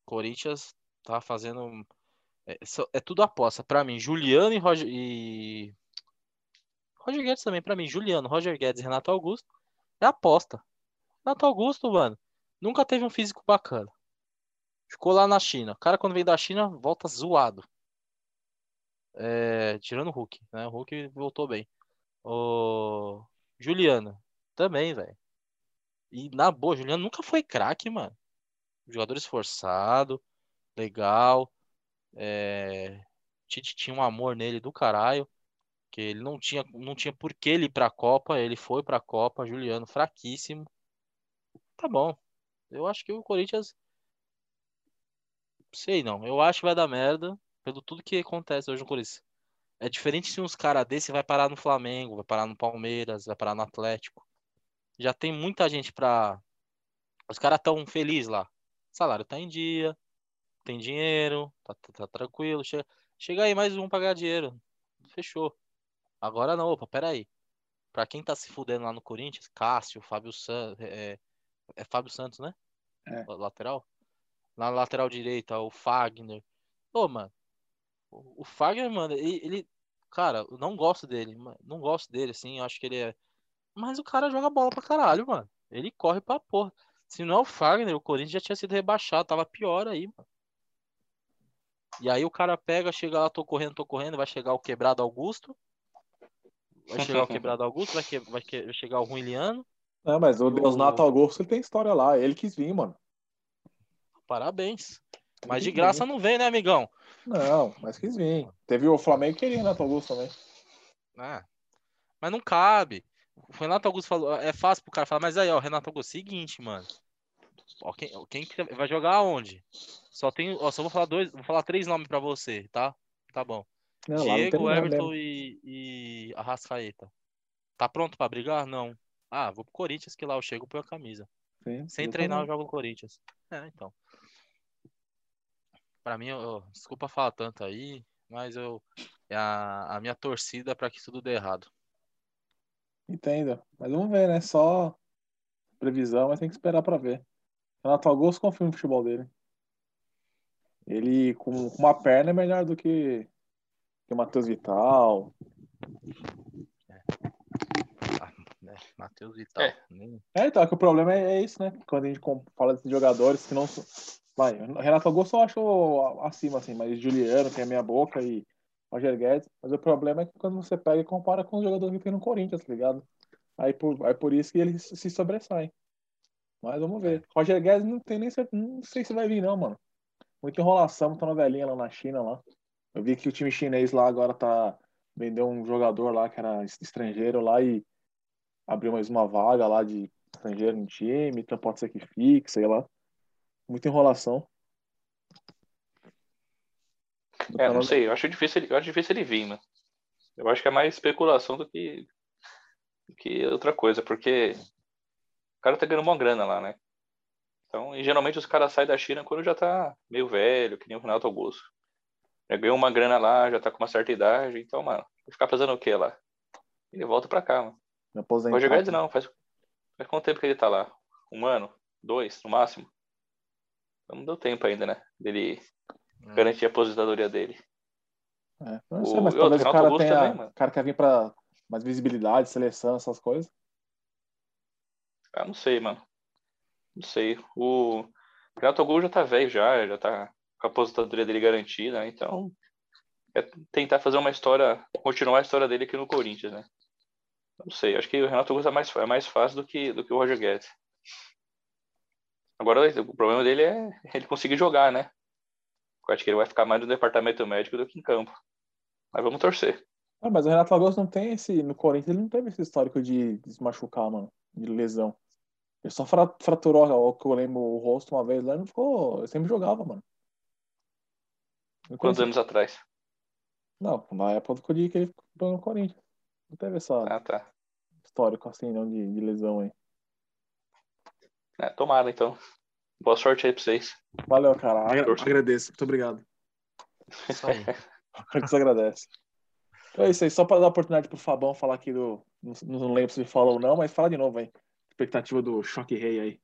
Corinthians tá fazendo. É, é tudo aposta. Pra mim, Juliano e Roger. E... Roger Guedes também, pra mim. Juliano, Roger Guedes e Renato Augusto. É aposta. Renato Augusto, mano, nunca teve um físico bacana. Ficou lá na China. O cara, quando vem da China, volta zoado. É, tirando o Hulk, né? O Hulk voltou bem. O Juliano, também, velho. E na boa, Juliano nunca foi craque, mano. Jogador esforçado, legal. É... Tite tinha um amor nele do caralho. Que ele não tinha, não tinha por que ele ir pra Copa. Ele foi pra Copa. Juliano, fraquíssimo. Tá bom. Eu acho que o Corinthians. Sei não. Eu acho que vai dar merda. Pelo tudo que acontece hoje no Corinthians. É diferente se uns caras desse vai parar no Flamengo, vai parar no Palmeiras, vai parar no Atlético. Já tem muita gente pra. Os caras tão felizes lá. O salário tá em dia, tem dinheiro, tá, tá- tá tranquilo. Chega, chega aí mais um pra ganhar dinheiro. Fechou. Agora não, opa, peraí. Pra quem tá se fudendo lá no Corinthians, Cássio, Fábio Santos. É, é Fábio Santos, né? É. Lateral? Na lateral direita, o Fagner. Ô, mano. O, Fagner, mano, ele, ele- Cara, eu não gosto dele. Não gosto dele, assim. Eu acho que ele é. Mas o cara joga bola pra caralho, mano. Ele corre pra porra. Se não é o Fagner, o Corinthians já tinha sido rebaixado. Tava pior aí, mano. E aí o cara pega, chega lá, tô correndo, tô correndo. Vai chegar o quebrado Augusto. Vai chegar o quebrado Augusto. Vai, que- vai que- vai chegar o Ruiliano. Não, mas o O- Deusnato Augusto ele tem história lá. Ele quis vir, mano. Parabéns. Mas de graça não vem, né, amigão? Não, mas quis vir. Teve o Flamengo que queria Renato Augusto também. Ah, mas não cabe. O Renato Augusto falou, é fácil pro cara falar, mas aí, ó, Renato Augusto, seguinte, mano. Ó, quem, quem que vai jogar aonde? Só tem, ó, só vou falar dois, vou falar três nomes pra você, tá? Tá bom. Não, Diego, lugar Everton e, e Arrascaeta. Tá pronto pra brigar? Não. Ah, vou pro Corinthians que lá eu chego e ponho a camisa. Sim, Sem eu treinar, eu também. jogo no Corinthians. É, então. Pra mim, eu, desculpa falar tanto aí, mas eu é a, a minha torcida é pra que tudo dê errado. Entendo. Mas vamos ver, né? Só previsão, mas tem que esperar pra ver. Renato Augusto confia no futebol dele. Ele com, com uma perna é melhor do que, que o Matheus Vital. Ah, né, Matheus Vital. É. É, então, é que o problema é, é isso, né? Quando a gente fala desses jogadores que não são. Vai, Renato Augusto eu acho acima, assim, mas Juliano tem a minha boca e Roger Guedes. Mas o problema é que quando você pega e compara com os jogadores que tem no Corinthians, tá ligado? Aí por, aí por isso que eles se sobressaem. Mas vamos ver. Roger Guedes não tem nem não sei se vai vir, não, mano. Muita enrolação, muita novelinha lá na China lá. Eu vi que o time chinês lá agora tá. Vendeu um jogador lá que era estrangeiro lá e abriu mais uma vaga lá de estrangeiro no time, então pode ser que fique, sei lá. Muita enrolação. É, não sei, eu acho difícil ele, eu acho difícil ele vir, mano. Eu acho que é mais especulação do que, do que outra coisa, porque o cara tá ganhando uma grana lá, né? Então, e geralmente os caras saem da China quando já tá meio velho, que nem o Renato Augusto. Já ganhou uma grana lá, já tá com uma certa idade, então, mano, vai ficar fazendo o quê lá? Ele volta pra cá, mano. Me O aposentar. Roger Guedes não, faz, faz quanto tempo que ele tá lá? Um ano? Dois, no máximo? Então não deu tempo ainda, né? Dele É. garantir a aposentadoria dele. É, eu não sei, O- mas e talvez o cara Renato Augusto tenha. também, mano. o cara quer vir pra mais visibilidade, seleção, essas coisas. Ah, não sei, mano. Não sei. O Renato Augusto já tá velho já, já tá com a aposentadoria dele garantida, né? então é tentar fazer uma história, continuar a história dele aqui no Corinthians, né? Não sei, acho que o Renato Augusto é mais, é mais fácil do que, do que o Roger Guedes. Agora, o problema dele é ele conseguir jogar, né? Eu acho que ele vai ficar mais no departamento médico do que em campo. Mas vamos torcer. Ah, mas o Renato Augusto não tem esse. No Corinthians ele não teve esse histórico de, de se machucar, mano. De lesão. Ele só fra- fraturou, ao que eu lembro, o rosto uma vez lá e não ficou. Ele sempre jogava, mano. Quantos anos atrás? Não, na época do que ele ficou no Corinthians. Não teve esse Ah, tá. histórico assim, não, de, de lesão aí. É, tomara, então. Boa sorte aí pra vocês. Valeu, cara. Agra- Torço. agradeço. Muito obrigado. Isso aí. [laughs] Gente agradece. Então é isso aí. Só para dar oportunidade pro Fabão falar aqui do. Não, não lembro se ele falou ou não, mas fala de novo aí. Expectativa do Choque Rei aí.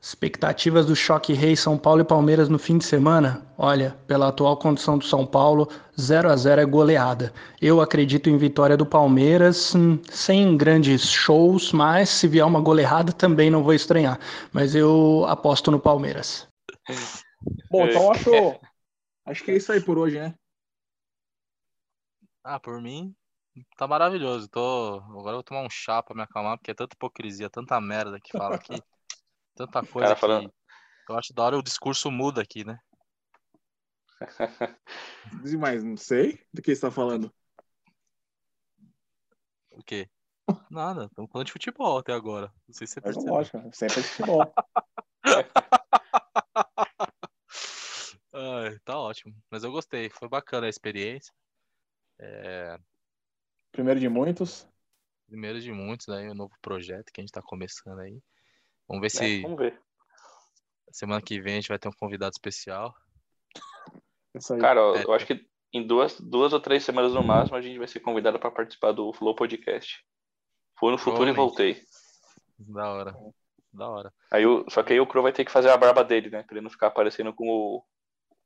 Expectativas do choque rei São Paulo e Palmeiras no fim de semana? Olha, pela atual condição do São Paulo, 0 a 0 é goleada. Eu acredito em vitória do Palmeiras, hum, sem grandes shows, mas se vier uma goleada também não vou estranhar. Mas eu aposto no Palmeiras. [laughs] Bom, então [laughs] acho. Acho que é isso aí por hoje, né? Ah, por mim, tá maravilhoso. Tô... Agora eu vou tomar um chá pra me acalmar, porque é tanta hipocrisia, tanta merda que fala aqui. [laughs] Tanta coisa Cara falando- eu acho da hora o discurso muda aqui, né? [laughs] Diz mais, não sei do que você tá falando. O quê? Nada, estamos falando de futebol até agora. Não sei se você Mas percebeu. lógico, sempre é de futebol. [laughs] Ai, tá ótimo. Mas eu gostei, foi bacana a experiência. Primeiro de muitos. Primeiro de muitos aí, um novo projeto que a gente tá começando aí. Vamos ver É, se vamos ver. semana que vem a gente vai ter um convidado especial. Isso aí. Cara, eu, É. eu acho que em duas, duas ou três semanas no máximo a gente vai ser convidado para participar do Flow Podcast. Fui no futuro e voltei. Da hora. Da hora. Aí o, só que aí o Crow vai ter que fazer a barba dele, né? Pra ele não ficar aparecendo com o.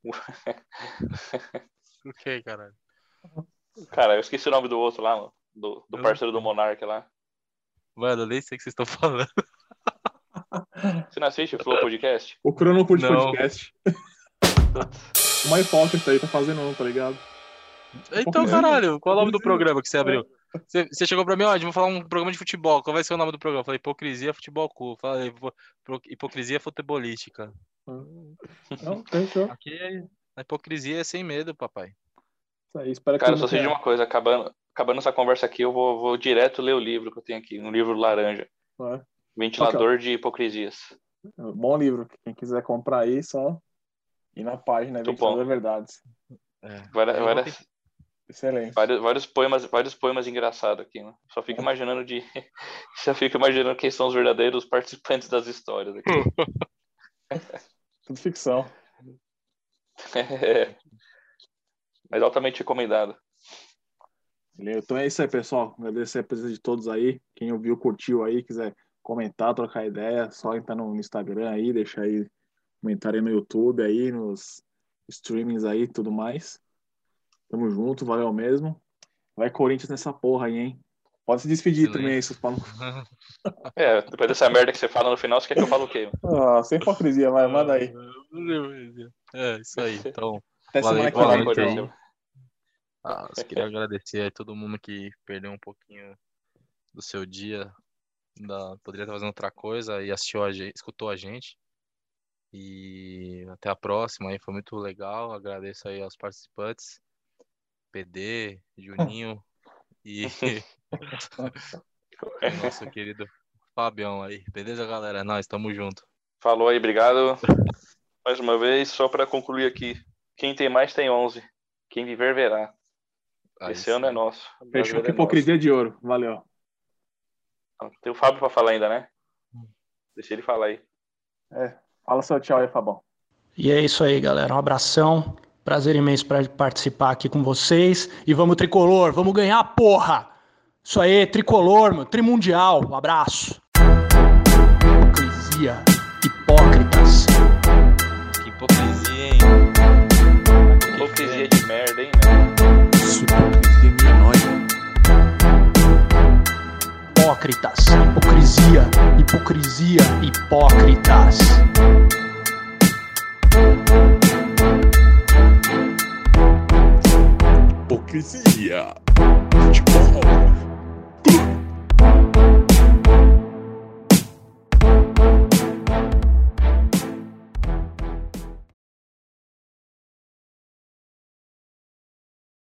O [laughs] que, caralho? Cara, eu esqueci o nome do outro lá, mano. Do, do Eu parceiro do Monark lá. Mano, eu nem sei o que vocês estão falando. [laughs] Você não assiste o Flow Podcast? O Crono curte Não. podcast. o mais hipócrita aí tá fazendo um, tá ligado? Então, caralho, qual é o nome do programa que você abriu? Você, você chegou pra mim, ó, vou falar um programa de futebol. Qual vai ser o nome do programa? Eu falei, hipocrisia, futebol cool. Falei, hipocrisia futebolística. Não, fechou. Aqui é- a hipocrisia é sem medo, papai. Isso aí. Espero que Cara, só sei de uma coisa, acabando, acabando essa conversa aqui, eu vou, vou direto ler o livro que eu tenho aqui, um livro laranja. É. Ventilador de hipocrisias. Bom livro. Quem quiser comprar aí, só ir na página Muito Ventilador bom. Verdades. É. Várias, várias, Excelente. Vários, vários poemas, vários poemas engraçados aqui, né? Só fico imaginando de. [laughs] Só fico imaginando quem são os verdadeiros participantes das histórias aqui. [laughs] Tudo ficção. [laughs] É. Mas altamente recomendado. Então é isso aí, pessoal. Agradecer a presença de todos aí. Quem ouviu, curtiu aí, quiser comentar, trocar ideia, só entrar no Instagram aí, deixar aí comentário aí no YouTube aí, nos streamings aí e tudo mais. Tamo junto, valeu mesmo. Vai Corinthians nessa porra aí, hein? Pode se despedir também, seus no cu. É, depois dessa merda que você fala no final, você quer que eu fale o quê? Ah, sem hipocrisia, vai, manda aí. É, isso aí. Então, Até Valeu, semana que vem. aí. Corinthians. ah, queria agradecer a todo mundo que perdeu um pouquinho do seu dia. Da, poderia estar fazendo outra coisa e assistiu a gente, escutou a gente. E até a próxima aí, foi muito legal. Agradeço aí aos participantes. PD, Juninho [laughs] e [laughs] nosso querido Fabião aí. Beleza, galera? Nós estamos junto. Falou aí, obrigado. [laughs] Mais uma vez, só para concluir aqui. Quem tem mais tem 11. Quem viver verá. Aí Esse ano é nosso. Fechou é hipocrisia de ouro. Valeu. Tem o Fábio para falar ainda, né? Deixa ele falar aí. Fala seu tchau aí, Fabão. E é isso aí, galera. Um abração. Prazer imenso para participar aqui com vocês. E vamos tricolor, vamos ganhar, porra! Isso aí, tricolor, meu, trimundial. Um abraço. Hipocrisia. Hipócritas. Hipocrisia. Hipocrisia. Hipócritas. Hipocrisia. Futebol.